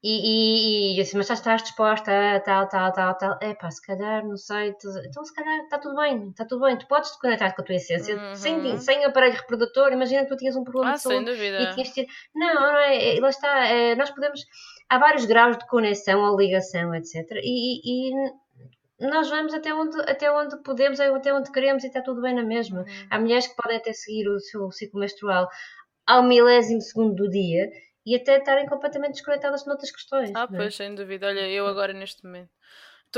E, e, e assim, mas já estás disposta a tal, tal, tal, tal. É pá, se calhar, não sei. Então, se calhar, está tudo bem, está tudo bem. Tu podes te conectar com a tua essência uhum. sem, sem aparelho reprodutor. Imagina que tu tinhas um problema ah, de saúde. Sem dúvida. E tinhas de... Não, não é. Lá está. É, nós podemos. Há vários graus de conexão ou ligação, etc. E, e, nós vamos até onde, até onde podemos, até onde queremos e está tudo bem na mesma. Uhum. Há mulheres que podem até seguir o seu ciclo menstrual ao milésimo segundo do dia e até estarem completamente desconectadas noutras questões. Ah, é? pois, sem dúvida. Olha, eu agora neste momento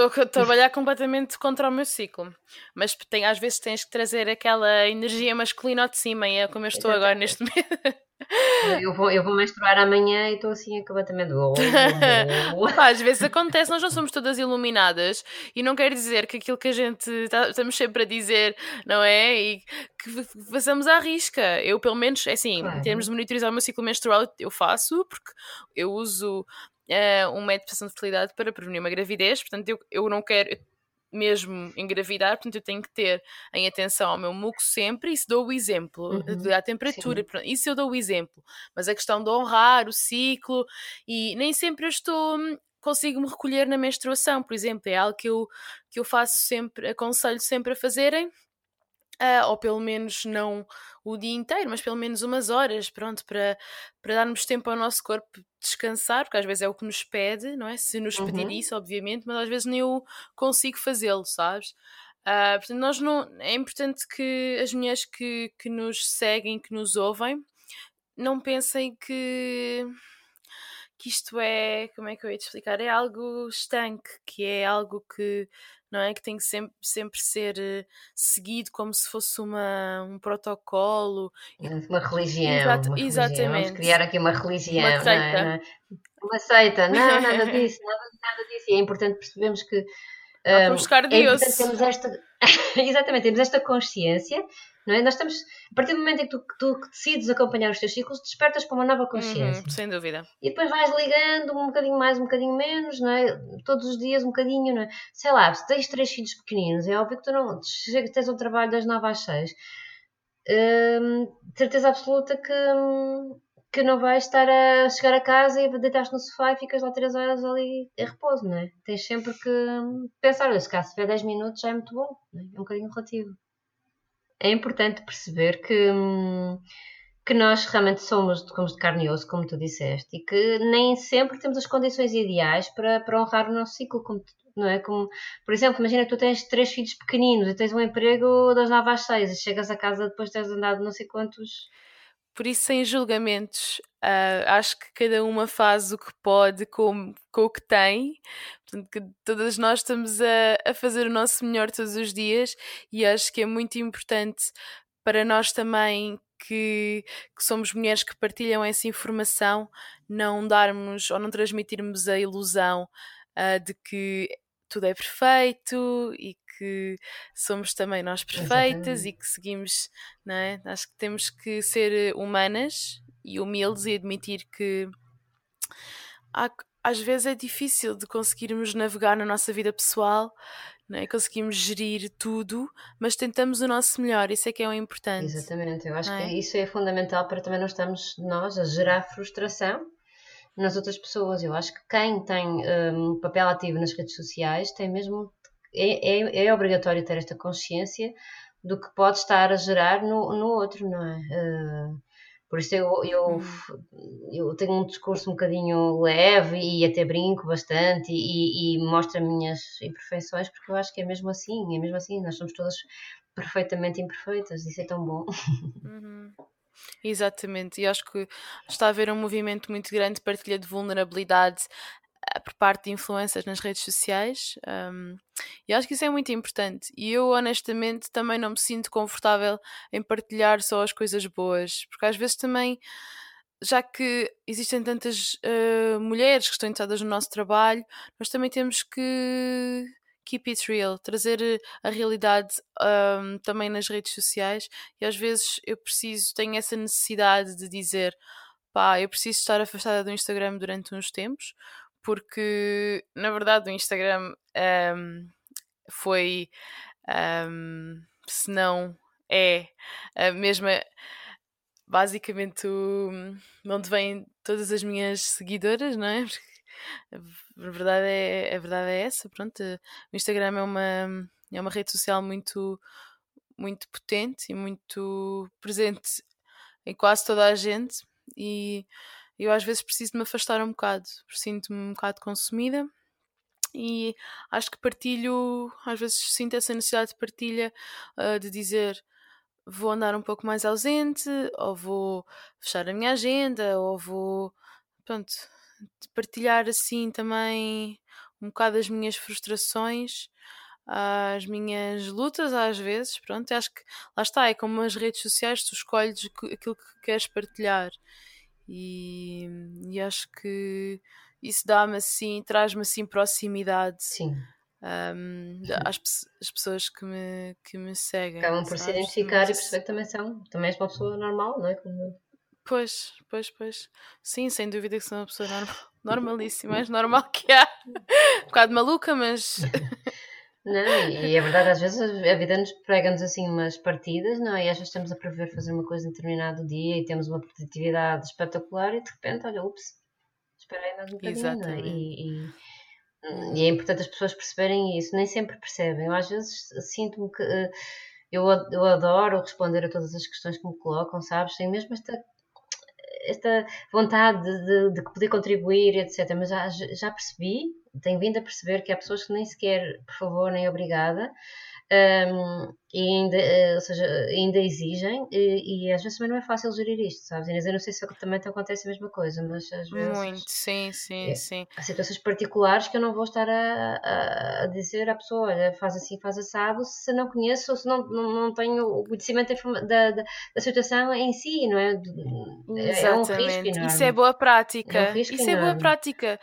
estou a trabalhar completamente contra o meu ciclo, mas tem, às vezes tens que trazer aquela energia masculina ao de cima e é como eu estou agora neste momento. Eu vou, eu vou menstruar amanhã e estou assim completamente. às vezes acontece, nós não somos todas iluminadas e não quer dizer que aquilo que a gente tá, estamos sempre a dizer, não é? E que façamos à risca. Eu, pelo menos, é assim, claro. em termos de monitorizar o meu ciclo menstrual, eu faço, porque eu uso uh, um método de pressão de fertilidade para prevenir uma gravidez, portanto, eu, eu não quero mesmo engravidar, portanto eu tenho que ter em atenção ao meu muco sempre, isso dou o exemplo, uhum, da temperatura, sim. isso eu dou o exemplo, mas a questão de honrar o ciclo e nem sempre eu estou consigo me recolher na menstruação, por exemplo, é algo que eu, que eu faço sempre, aconselho sempre a fazerem, Uh, ou pelo menos não o dia inteiro, mas pelo menos umas horas, pronto, para, para darmos tempo ao nosso corpo descansar, porque às vezes é o que nos pede, não é? Se nos uhum. pedir isso, obviamente, mas às vezes nem eu consigo fazê-lo, sabes? Uh, portanto, nós não, é importante que as mulheres que, que nos seguem, que nos ouvem, não pensem que que isto é, como é que eu ia te explicar? É algo estanque, que é algo que não é? Que tem que sempre, sempre ser uh, seguido como se fosse uma, um protocolo. Uma religião. Exato, uma exatamente. Religião. Vamos criar aqui uma religião. Uma seita. Não é? Uma seita. Não, nada disso, nada, nada disso. E é importante percebermos que. Um, buscar Deus. É temos esta, exatamente, temos esta consciência Não é? Nós estamos, a partir do momento em que tu, tu decides acompanhar os teus ciclos, despertas para uma nova Uhum, consciência. sem dúvida. E depois vais ligando um bocadinho mais, um bocadinho menos, não é? Todos os dias um bocadinho, não é? Sei lá, se tens três filhos pequeninos, é óbvio que tu não chegas, tens um trabalho das nove às seis. Hum, certeza absoluta que, que não vais estar a chegar a casa e deitar-te no sofá e ficas lá três horas ali a repouso, não é? Tens sempre que pensar, se cá se tiver 10 minutos já é muito bom, é? é um bocadinho relativo. É importante perceber que, hum, que nós realmente somos como de carne e osso, como tu disseste, e que nem sempre temos as condições ideais para, para honrar o nosso ciclo, como não é? Como, por exemplo, imagina que tu tens três filhos pequeninos e tens um emprego das nove às seis e chegas a casa depois de teres andado não sei quantos. Por isso, sem julgamentos, ah, acho que cada uma faz o que pode com, com o que tem. Portanto, que todas nós estamos a, a fazer o nosso melhor todos os dias e acho que é muito importante para nós também que, que somos mulheres que partilham essa informação, não darmos ou não transmitirmos a ilusão ah, de que tudo é perfeito e que somos também nós perfeitas Exatamente. e que seguimos, não é? Acho que temos que ser humanas e humildes e admitir que há- às vezes é difícil de conseguirmos navegar na nossa vida pessoal, não é? Conseguimos gerir tudo, mas tentamos o nosso melhor, isso é que é o importante. Exatamente, eu acho é? que isso é fundamental para também não estarmos nós a gerar frustração nas outras pessoas. Eu acho que quem tem um papel ativo nas redes sociais tem mesmo. É, é, é obrigatório ter esta consciência do que pode estar a gerar no, no outro, não é? Uh, por isso eu, eu, eu tenho um discurso um bocadinho leve e até brinco bastante e, e mostro as minhas imperfeições, porque eu acho que é mesmo assim, é mesmo assim, nós somos todas perfeitamente imperfeitas, isso é tão bom. Uhum. Exatamente, e acho que está a haver um movimento muito grande de partilha de vulnerabilidade por parte de influências nas redes sociais um, e acho que isso é muito importante. E eu honestamente também não me sinto confortável em partilhar só as coisas boas porque às vezes também já que existem tantas uh, mulheres que estão interessadas no nosso trabalho nós também temos que keep it real, trazer eh, a realidade um, também nas redes sociais. E às vezes eu preciso, tenho essa necessidade de dizer pá, eu preciso estar afastada do Instagram durante uns tempos porque na verdade o Instagram um, foi um, se não é a mesma basicamente onde vêm todas as minhas seguidoras, não é? Porque a verdade é, a verdade é essa, pronto. O Instagram é uma, é uma rede social muito, muito potente e muito presente em quase toda a gente e eu às vezes preciso de me afastar um bocado, sinto-me um bocado consumida e acho que partilho, às vezes sinto essa necessidade de partilha uh, de dizer vou andar um pouco mais ausente, ou vou fechar a minha agenda, ou vou pronto, partilhar assim também um bocado as minhas frustrações, as minhas lutas às vezes, pronto, acho que lá está, é como as redes sociais, tu escolhes aquilo que queres partilhar e, e acho que isso dá-me assim, traz-me assim proximidade. Sim. Um, às, pessoas que me, que me seguem. Acabam por se identificar e perceber que também são, também és uma pessoa normal, não é? Como... Pois, pois, pois. Sim, sem dúvida que sou uma pessoa normal, normalíssima, mais normal que há. Um bocado maluca, mas. Não, e é verdade, às vezes a vida nos prega-nos assim umas partidas, não é? E às vezes estamos a prever fazer uma coisa em determinado dia e temos uma produtividade espetacular e de repente, olha, ups, espera aí mais um bocadinho, é? E, e, e, é importante as pessoas perceberem isso, nem sempre percebem. Eu às vezes sinto-me que eu, eu adoro responder a todas as questões que me colocam, sabes? Tenho mesmo esta esta vontade de, de, poder contribuir, etc. Mas já, já percebi, tenho vindo a perceber que há pessoas que nem sequer, por favor, nem obrigada, um, e ainda, ou seja, ainda exigem, e, e, às vezes também não é fácil gerir isto, sabes? Inês, eu não sei se também te acontece a mesma coisa, mas às vezes. Muito, sim, sim, é, sim. Há situações particulares que eu não vou estar a, a, a, dizer à pessoa, olha, faz assim, faz assado, se não conheço ou se não, não, não tenho o conhecimento da, da, da situação em si, não é? Exatamente. É um risco enorme. Isso é boa prática. É um Isso enorme. é boa prática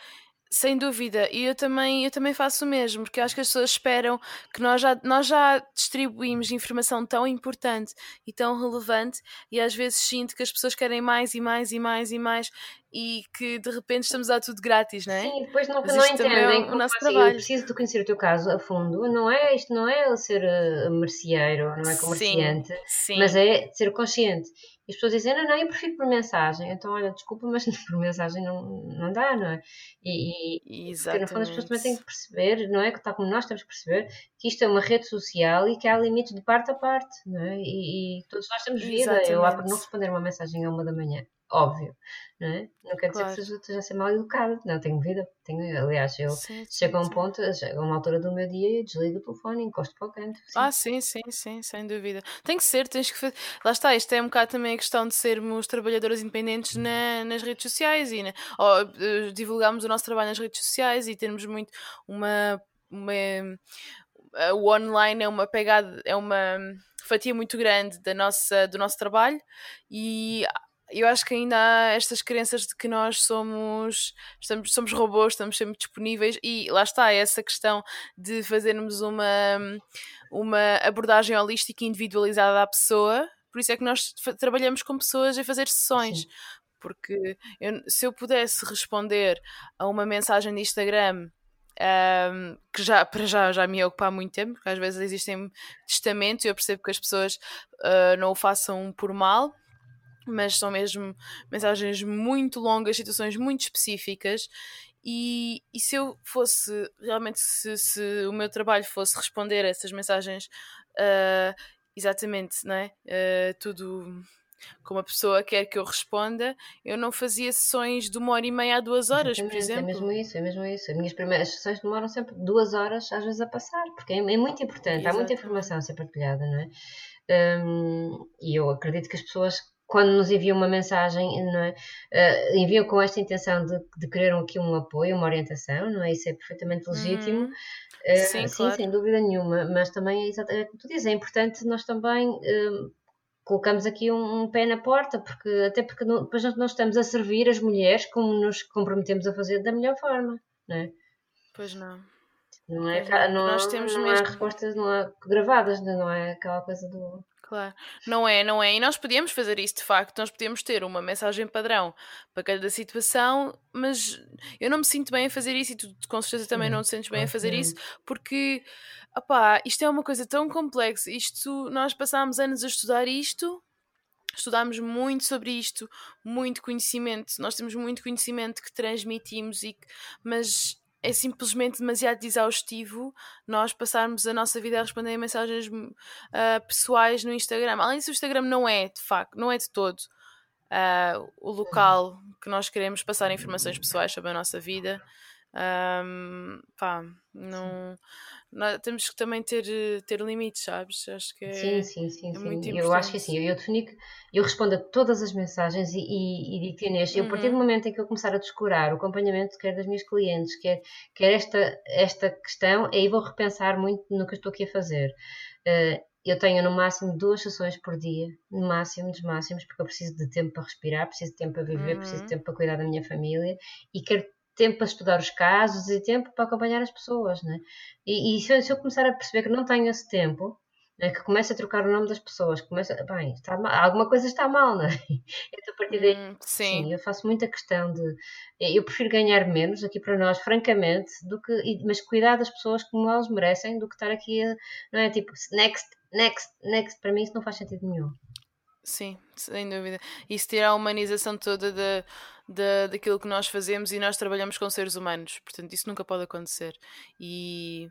Sem dúvida, e eu também, eu também faço o mesmo, porque eu acho que as pessoas esperam que nós já, nós já distribuímos informação tão importante e tão relevante, e às vezes sinto que as pessoas querem mais e mais e mais e mais, e que de repente estamos a tudo grátis, não é? Sim, depois não, não é entendem é o nosso assim, trabalho. Eu preciso de conhecer o teu caso a fundo, não é isto não é ser uh, merceeiro, não é comerciante, sim, sim. mas é ser consciente. E as pessoas dizem, não, não, eu prefiro por mensagem. Então, olha, desculpa, mas por mensagem não, não dá, não é? E, e porque no fundo as pessoas também têm que perceber, não é? Que tal como nós temos que perceber que isto é uma rede social e que há limites de parte a parte, não é? E, e todos nós temos vida. Exatamente. Eu há por não responder uma mensagem a uma da manhã óbvio, não é? Não quer dizer claro. que esteja a ser mal educada, não, tenho vida, tenho, aliás, eu sim, chego a um ponto, chego a uma altura do meu dia e desligo o telefone, encosto para o canto. Sim. Ah, sim, sim, sim, sem dúvida. Tem que ser, tens que fazer. Lá está, isto é um bocado também a questão de sermos trabalhadoras independentes na, nas redes sociais e na, ou, uh, divulgarmos o nosso trabalho nas redes sociais e termos muito uma. uma o online é uma pegada, é uma fatia muito grande da nossa, do nosso trabalho e eu acho que ainda há estas crenças de que nós somos, estamos, somos robôs, estamos sempre disponíveis, e lá está essa questão de fazermos uma, uma abordagem holística e individualizada à pessoa. Por isso é que nós trabalhamos com pessoas a fazer sessões. Sim. Porque eu, se eu pudesse responder a uma mensagem de Instagram um, que já para já já me ocupa há muito tempo, porque às vezes existem testamentos e eu percebo que as pessoas uh, não o façam por mal, mas são mesmo mensagens muito longas, situações muito específicas. E, e se eu fosse realmente, se, se, o meu trabalho fosse responder a essas mensagens uh, exatamente, não é? Uh, tudo como a pessoa quer que eu responda, eu não fazia sessões de uma hora e meia a duas horas, Exatamente, por exemplo. É mesmo isso, é mesmo isso. As minhas primeiras sessões demoram sempre duas horas, às vezes, a passar, porque é, é muito importante, Exatamente. há muita informação a ser partilhada, não é? Um, e eu acredito que as pessoas quando nos enviam uma mensagem, não é? Uh, enviam com esta intenção de, de querer aqui um apoio, uma orientação, não é? Isso é perfeitamente legítimo. Uhum. Uh, sim, sim claro. sem dúvida nenhuma, mas também é exatamente como tu dizes, é importante nós também uh, colocamos aqui um, um, pé na porta, porque até porque não, depois nós estamos a servir as mulheres como nos comprometemos a fazer da melhor forma, não é? Pois não. Não é, não, nós temos não mesmo... há respostas não há gravadas, não é aquela coisa do Claro. Não é, não é. E nós podíamos fazer isso de facto, nós podíamos ter uma mensagem padrão para cada situação, mas eu não me sinto bem a fazer isso e tu com certeza também não te sentes bem a fazer isso, porque opá, isto é uma coisa tão complexa. Isto, nós passámos anos a estudar isto, estudámos muito sobre isto, muito conhecimento, nós temos muito conhecimento que transmitimos, e que, mas é simplesmente demasiado exaustivo nós passarmos a nossa vida a responder mensagens uh, pessoais no Instagram. Além disso, o Instagram não é, de facto, não é de todo uh, o local que nós queremos passar informações pessoais sobre a nossa vida. Um, pá, não, não, temos que também ter, ter limites, sabes? Acho que é, sim, sim, sim, é sim. muito importante. Eu acho que assim, eu, eu defini que eu respondo a todas as mensagens e, e, e digo-te Inês, uhum. a partir do uhum. momento em que eu começar a descurar o acompanhamento quer das minhas clientes, quer, quer esta, esta questão, aí vou repensar muito no que eu estou aqui a fazer. Uh, eu tenho no máximo duas sessões por dia, no máximo dos máximos, porque eu preciso de tempo para respirar, preciso de tempo para viver, uhum. preciso de tempo para cuidar da minha família e quero tempo para estudar os casos e tempo para acompanhar as pessoas, né? E, e se, eu, se, eu, começar a perceber que não tenho esse tempo, né, que começa a trocar o nome das pessoas, começa, bem, está mal, alguma coisa está mal, não é? Então, a partir daí, hum, sim. sim. eu faço muita questão de, eu prefiro ganhar menos aqui para nós, francamente, do que, mas cuidar das pessoas como elas merecem, do que estar aqui, a, não é tipo, next, next, next, para mim isso não faz sentido nenhum. Sim, sem dúvida. Isso tira a humanização toda de, de, daquilo que nós fazemos e nós trabalhamos com seres humanos, portanto, isso nunca pode acontecer. E,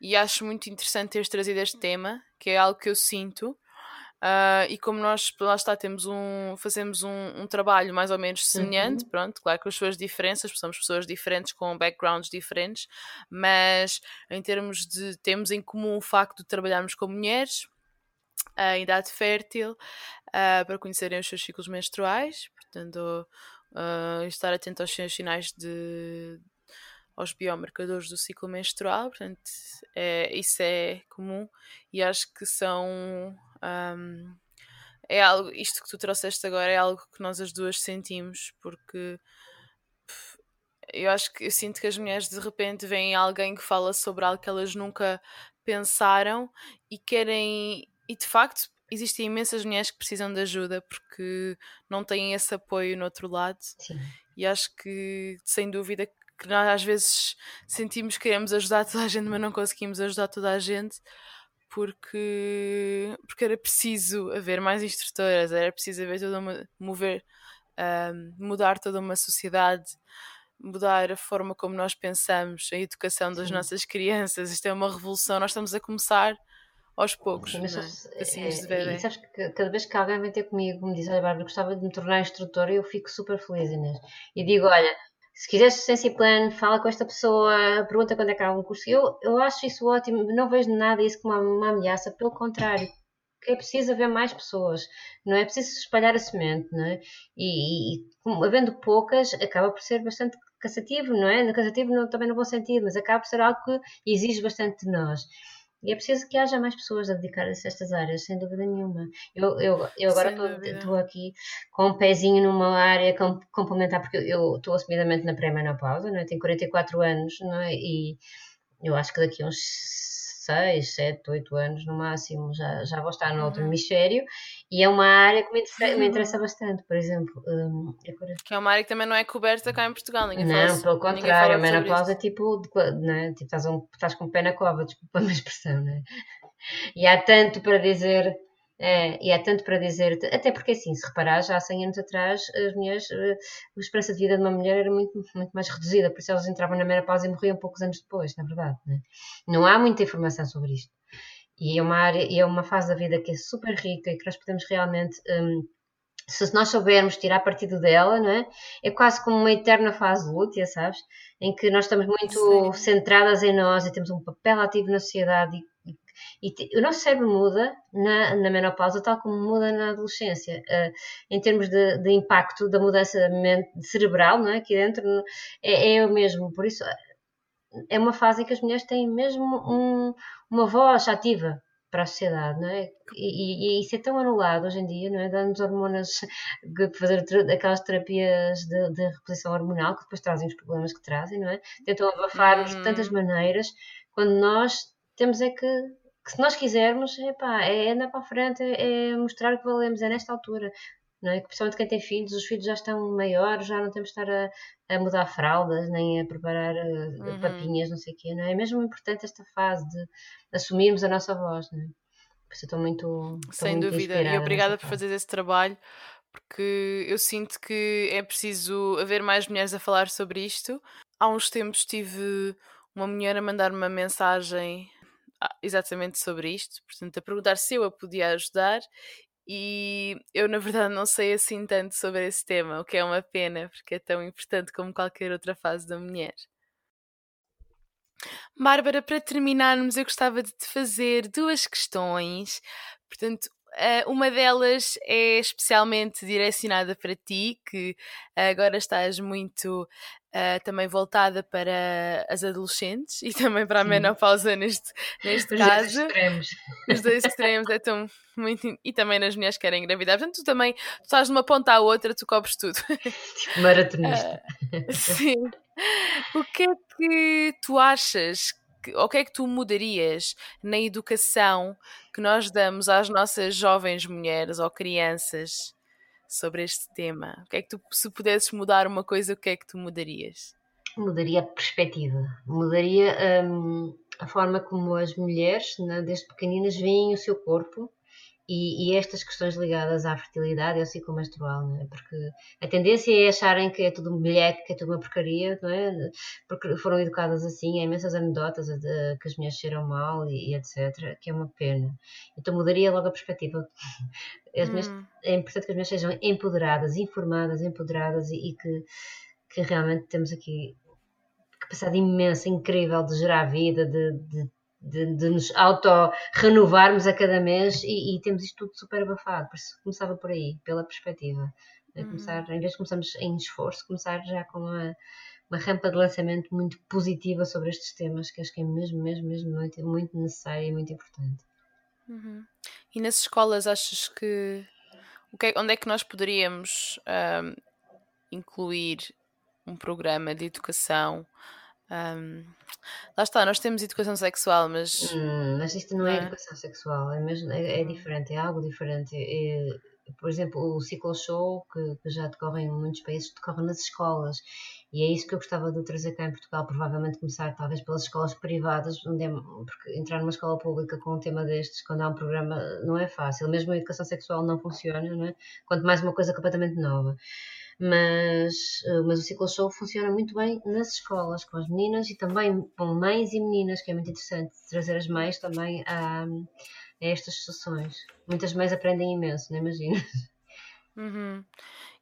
e acho muito interessante teres trazido este tema, que é algo que eu sinto. Uh, e como nós lá está temos um fazemos um, um trabalho mais ou menos semelhante uhum. pronto claro com as suas diferenças somos pessoas diferentes com backgrounds diferentes mas em termos de temos em comum o facto de trabalharmos com mulheres em idade fértil uh, para conhecerem os seus ciclos menstruais, portanto, uh, estar atento aos sinais de aos biomarcadores do ciclo menstrual, portanto, é, isso é comum e acho que são um, é algo, isto que tu trouxeste agora é algo que nós as duas sentimos, porque eu acho que eu sinto que as mulheres de repente veem alguém que fala sobre algo que elas nunca pensaram e querem. E de facto, existem imensas mulheres que precisam de ajuda porque não têm esse apoio no outro lado. Sim. E acho que, sem dúvida, que nós às vezes sentimos que queremos ajudar toda a gente, mas não conseguimos ajudar toda a gente porque, porque era preciso haver mais instrutoras, era preciso haver toda uma, mover, um, mudar toda uma sociedade, mudar a forma como nós pensamos, a educação das Sim. nossas crianças. Isto é uma revolução, nós estamos a começar aos poucos. Mas, é? assim é, E sabes que cada vez que alguém vem ter comigo me diz, olha Bárbara, gostava de me tornar instrutora, eu fico super feliz, Inês. E digo, olha, se quiseres ciência plano, fala com esta pessoa, pergunta quando é que há um curso. Eu, eu acho isso ótimo, não vejo nada isso como uma, uma ameaça, pelo contrário, é preciso haver mais pessoas, não é preciso espalhar a semente, não é? E, e havendo poucas, acaba por ser bastante cansativo, não é? Cansativo não, também no bom sentido, mas acaba por ser algo que exige bastante de nós. E é preciso que haja mais pessoas a dedicar-se a estas áreas, sem dúvida nenhuma. Eu, eu, eu agora estou aqui com um pezinho numa área complementar, porque eu estou assumidamente na pré-menopausa, não é? tenho 44 anos, não é? E eu acho que daqui a uns 6, 7, 8 anos no máximo já, já vou estar no outro uhum. hemisfério e é uma área que me interessa, me interessa bastante, por exemplo. Um, que é uma área que também não é coberta cá em Portugal, ninguém Não, fala, pelo contrário, a menopausa é tipo, né? tipo estás, um, estás com o pé na cova, desculpa a minha expressão, né? E há tanto para dizer é, e há tanto para dizer, até porque assim, se reparar, já há 100 anos atrás, as mulheres, eh, a esperança de vida de uma mulher era muito, muito mais reduzida, por isso elas entravam na menopausa e morriam poucos anos depois, na verdade. Né? Não há muita informação sobre isto. E é uma área, é uma fase da vida que é super rica e que nós podemos realmente. Um, se nós soubermos tirar partido dela, não é? É quase como uma eterna fase lútea, sabes? Em que nós estamos muito Sim. centradas em nós e temos um papel ativo na sociedade e e o nosso cérebro muda na, na menopausa, tal como muda na adolescência, uh, em termos de, de, impacto da mudança cerebral, não é? Aqui dentro é, é o mesmo. Por isso, é uma fase em que as mulheres têm mesmo um, uma voz ativa para a sociedade, não é? E, e, isso é tão anulado hoje em dia, não é? Dando-nos hormonas, fazer aquelas terapias de, de, reposição hormonal que depois trazem os problemas que trazem, não é? Tentam abafar-nos de tantas hum. maneiras, quando nós temos é que que se nós quisermos, epá, é andar para a frente, é, é mostrar que valemos, é nesta altura. Não é? Que principalmente quem tem filhos, os filhos já estão maiores, já não temos de estar a, a mudar fraldas, nem a preparar eh, uhum. papinhas, não sei o quê, não é? É mesmo importante esta fase de assumirmos a nossa voz, não é? Por isso estou muito. Estou Sem muito dúvida, e obrigada por fazer esse trabalho, porque eu sinto que é preciso haver mais mulheres a falar sobre isto. Há uns tempos tive uma mulher a mandar -me uma mensagem exatamente sobre isto, portanto, a perguntar se eu a podia ajudar e eu, na verdade, não sei assim tanto sobre esse tema, o que é uma pena, porque é tão importante como qualquer outra fase da mulher. Bárbara, para terminarmos, eu gostava de te fazer duas questões. Portanto, uma delas é especialmente direcionada para ti, que agora estás muito uh, também voltada para as adolescentes e também para a Sim. menopausa neste, neste Os caso. Dois extremos. Os dois extremos é tão muito. E também nas mulheres que querem engravidar. Portanto, tu também tu estás de uma ponta à outra, tu cobres tudo. Tipo maratonista. Uh, sim. O que é que tu achas? o que é que tu mudarias na educação que nós damos às nossas jovens mulheres ou crianças sobre este tema? O que é que tu, se pudesses mudar uma coisa, o que é que tu mudarias? Mudaria a perspectiva, mudaria hum, a forma como as mulheres, né, desde pequeninas, veem o seu corpo e, e, estas questões ligadas à fertilidade e ao ciclo menstrual, não é? Porque a tendência é acharem que é tudo bilhete, que é tudo uma porcaria, não é? Porque foram educadas assim, há imensas anedotas de, que as mulheres cheiram mal e, e, etc., que é uma pena. Então mudaria logo a perspectiva. As mulheres, hum. é importante que as mulheres sejam empoderadas, informadas, empoderadas e, e que, que realmente temos aqui capacidade imensa, incrível de gerar vida, de, de de, de nos auto-renovarmos a cada mês e, e, temos isto tudo super abafado. Por isso começava por aí, pela perspectiva. Uhum. Começar, em vez de começarmos em esforço, começar já com uma, uma rampa de lançamento muito positiva sobre estes temas, que acho que é mesmo, mesmo, mesmo muito, muito necessário e muito importante. Uhum. E nas escolas achas que, é, onde é que nós poderíamos um, incluir um programa de educação. Um, lá está, nós temos educação sexual, mas. Hum, mas isto não é, é, educação sexual, é, mesmo, é, é diferente, é algo diferente. É, por exemplo, o ciclo show, que, que, já decorre em muitos países, decorre nas escolas. E é isso que eu gostava de trazer cá em Portugal. Provavelmente começar, talvez, pelas escolas privadas, é, porque entrar numa escola pública com um tema destes, quando há um programa, não é fácil. Mesmo a educação sexual não funciona, não é? Quanto mais uma coisa completamente nova. Mas, eh, mas o ciclo show funciona muito bem nas escolas, com as meninas e também com mães e meninas, que é muito interessante trazer as mães também a a estas sessões. Muitas mães aprendem imenso, não imagino. Uhum.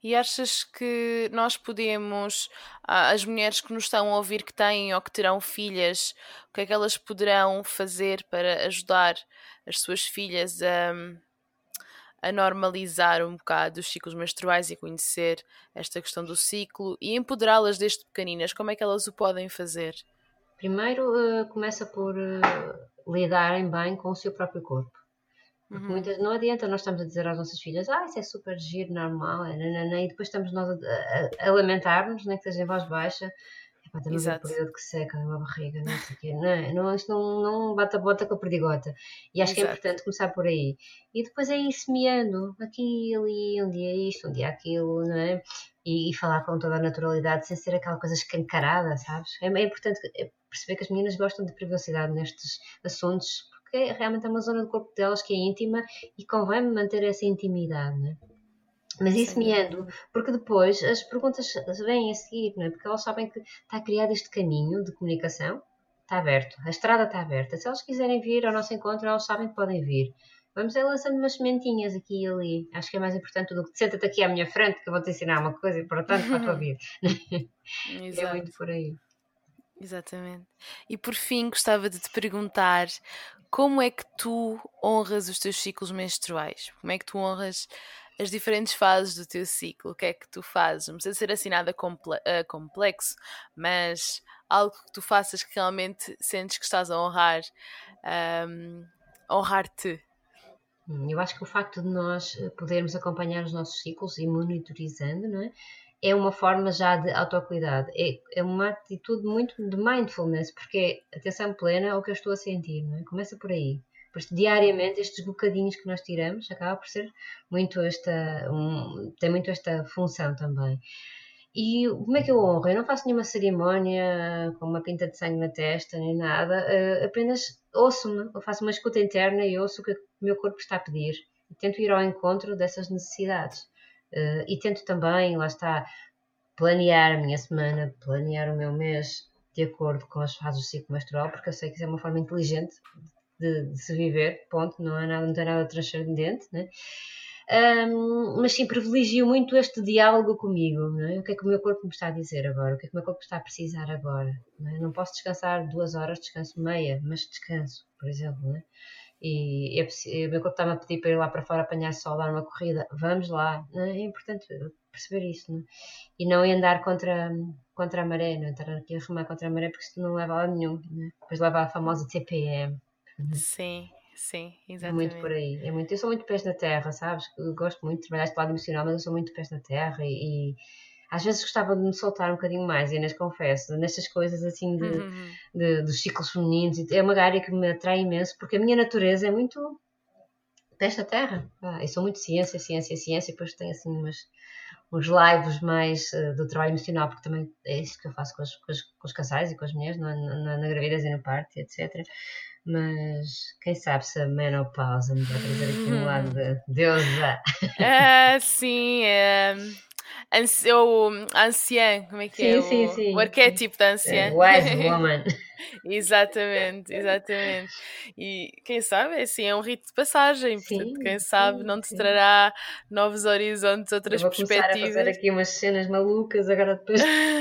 E achas que nós podemos, as mulheres que nos estão a ouvir que têm ou que terão filhas, o que é que elas poderão fazer para ajudar as suas filhas a, a normalizar um bocado os ciclos menstruais e conhecer esta questão do ciclo e empoderá-las desde pequeninas? Como é que elas o podem fazer? Primeiro, uh, começa por uh, lidarem bem com o seu próprio corpo. Porque uhum. muitas, não adianta nós estamos a dizer às nossas filhas, ah, isso é super giro, normal, é, nanana, e depois estamos nós a, a, a lamentar-nos, nem que seja em voz baixa, Epá, temos um período que seca uma barriga, não sei o quê. Não, não, isto não, não bate a bota com a perdigota. E acho Exato. que é importante começar por aí. E depois é ir semeando aqui ali, um dia isto, um dia aquilo, não é? E, e, falar com toda a naturalidade, sem ser aquela coisa escancarada, sabes? É, é importante é perceber que as meninas gostam de privacidade nestes assuntos, porque realmente é uma zona do corpo delas que é íntima e convém manter essa intimidade, não é? Mas isso me ando, porque depois as perguntas vêm a seguir, não é? Porque elas sabem que está criado este caminho de comunicação, está aberto, a estrada está aberta. Se elas quiserem vir ao nosso encontro, elas sabem que podem vir. Vamos ir lançando umas sementinhas aqui e ali. Acho que é mais importante do que senta-te aqui à minha frente que eu vou te ensinar uma coisa importante para a tua vida. é muito por aí. Exatamente. E por fim, gostava de te perguntar como é que tu honras os teus ciclos menstruais? Como é que tu honras as diferentes fases do teu ciclo? O que é que tu fazes? Não precisa ser assim nada uh, complexo, mas algo que tu faças que realmente sentes que estás a honrar, um, honrar-te. Hum, eu acho que o facto de nós eh, podermos acompanhar os nossos ciclos e monitorizando, não é? é uma forma já de autocuidado. É, é uma atitude muito de mindfulness, porque é atenção plena ao que eu estou a sentir, não é? Começa por aí. Pois, diariamente, estes bocadinhos que nós tiramos acaba por ser muito esta. Um, tem muito esta função também. E como é que eu honro? Eu não faço nenhuma cerimónia com uma pinta de sangue na testa nem nada, uh, apenas ouço-me, eu faço uma escuta interna e ouço o que o meu corpo está a pedir e tento ir ao encontro dessas necessidades. Uh, e tento também, lá está, planear a minha semana, planear o meu mês de acordo com as fases do ciclo menstrual, porque eu sei que isso é uma forma inteligente de, de se viver, ponto, não, é nada, não tem nada transcendente, né? Um, mas sim, privilegio muito este diálogo comigo. É? O que é que o meu corpo me está a dizer agora? O que é que o meu corpo está a precisar agora? Não, é? não posso descansar duas horas, descanso meia, mas descanso, por exemplo. É? e é o meu corpo está-me a pedir para ir lá para fora apanhar sol, dar uma corrida, vamos lá. É? é importante perceber isso não? É? e não andar contra, contra a maré, não estar aqui a remar contra a maré porque isso não leva a lado nenhum. Não é? Depois leva a famosa TPM. Sim, sim, exatamente. É muito por aí. É muito, eu sou muito pés na terra, sabes? Eu gosto muito de trabalhar este lado emocional, mas eu sou muito pés na terra e, e às vezes gostava de me soltar um bocadinho mais, Inês, confesso, nestas coisas assim de, uhum. de, dos ciclos femininos. É uma área que me atrai imenso, porque a minha natureza é muito desta terra. Ah, eu sou muito ciência, ciência, ciência, e depois tenho assim umas, uns lives mais uh, do trabalho emocional, porque também é isso que eu faço com, as, com, as, com os casais e com as mulheres, na, na, na gravidez e no parto, etc. Mas quem sabe se a menopausa me vai trazer aqui um lado de deusa. Ah, sim, é anci o anciã, como é que sim, é? Sim, o, sim. o arquétipo da anciã. Wise woman. exatamente, exatamente. E quem sabe, assim, é um rito de passagem, sim, portanto, quem sabe não te trará novos horizontes, outras Eu vou perspectivas. a fazer aqui umas cenas malucas agora depois.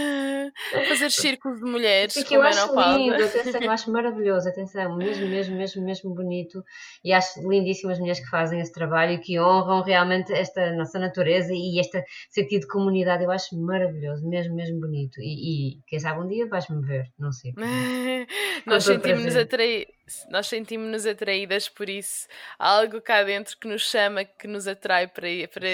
fazer círculos de mulheres Porque eu acho lindo, atenção, eu acho maravilhoso, atenção, mesmo, mesmo, mesmo, mesmo bonito e acho lindíssimas mulheres que fazem esse trabalho e que honram realmente esta nossa natureza e este sentido de comunidade, eu acho maravilhoso, mesmo, mesmo bonito e, e quem sabe um dia vais-me ver, não sei. nós sentimos-nos atrai... nós sentimos-nos atraídas por isso, há algo cá dentro que nos chama, que nos atrai para, para,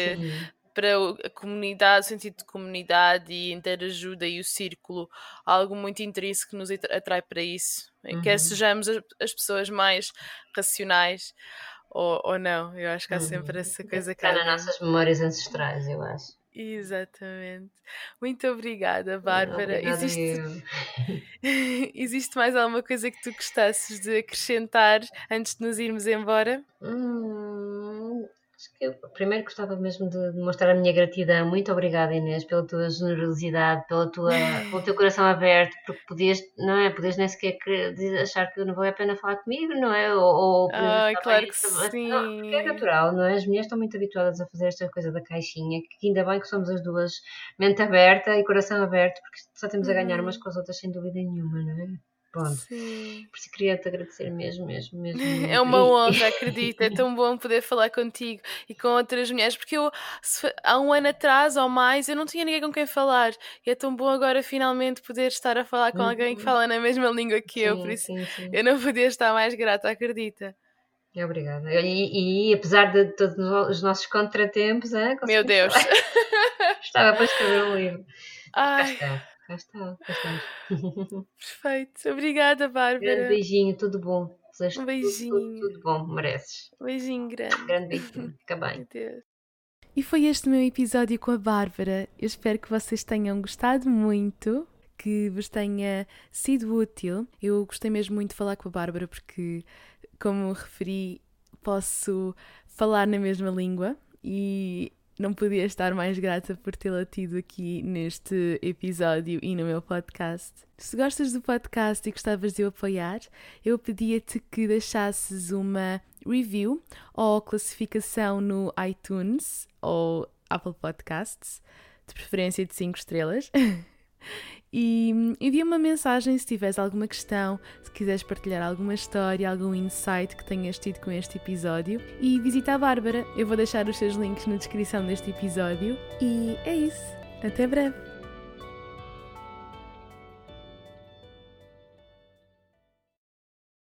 para a comunidade, o sentido de comunidade e interajuda e o círculo, algo muito intrínseco que nos atrai para isso. Uhum. Quer sejamos as pessoas mais racionais ou, ou não, eu acho que há uhum. sempre essa coisa que. Está nas nossas memórias ancestrais, eu acho. Exatamente. Muito obrigada, Bárbara. Existe... Existe mais alguma coisa que tu gostasses de acrescentar antes de nos irmos embora? Hum, Acho que eu primeiro gostava mesmo de mostrar a minha gratidão. Muito obrigada, Inês, pela tua generosidade, pela tua, pelo teu coração aberto, porque podias, não é? Podias nem sequer achar que não vale a pena falar comigo, não é? Ou, ou claro que sim. Não, é natural, não é? As mulheres estão muito habituadas a fazer esta coisa da caixinha, que ainda bem que somos as duas mente aberta e coração aberto, porque só temos a ganhar umas uhum. com as outras sem dúvida nenhuma, não é? Pronto. Sim. Por isso queria te agradecer mesmo, mesmo, mesmo. É uma honra, acredito. É tão bom poder falar contigo e com outras mulheres, porque eu há um ano atrás ou mais eu não tinha ninguém com quem falar. E é tão bom agora finalmente poder estar a falar com alguém que uhum. fala na mesma língua que sim, eu. Por isso sim, sim. eu não podia estar mais grata, acredita. Obrigada. E, e, apesar de todos os nossos contratempos, hein, meu Deus, estava para escrever um livro. Ai. Cá está, cá está. Perfeito. Obrigada, Bárbara. Grande beijinho, tudo bom. um beijinho. Tudo, tudo, tudo, bom, mereces. Um beijinho grande. Grande beijinho. Fica bem. E foi este meu episódio com a Bárbara. Eu espero que vocês tenham gostado muito, que vos tenha sido útil. Eu gostei mesmo muito de falar com a Bárbara porque, como referi, posso falar na mesma língua e não podia estar mais grata por tê-la tido aqui neste episódio e no meu podcast. Se gostas do podcast e gostavas de o apoiar, eu pedia-te que deixasses uma review ou classificação no iTunes ou Apple Podcasts, de preferência de 5 estrelas. e envia uma mensagem se tiveres alguma questão, se quiseres partilhar alguma história, algum insight que tenhas tido com este episódio. E visita a Bárbara, eu vou deixar os seus links na descrição deste episódio. E é isso. Até breve!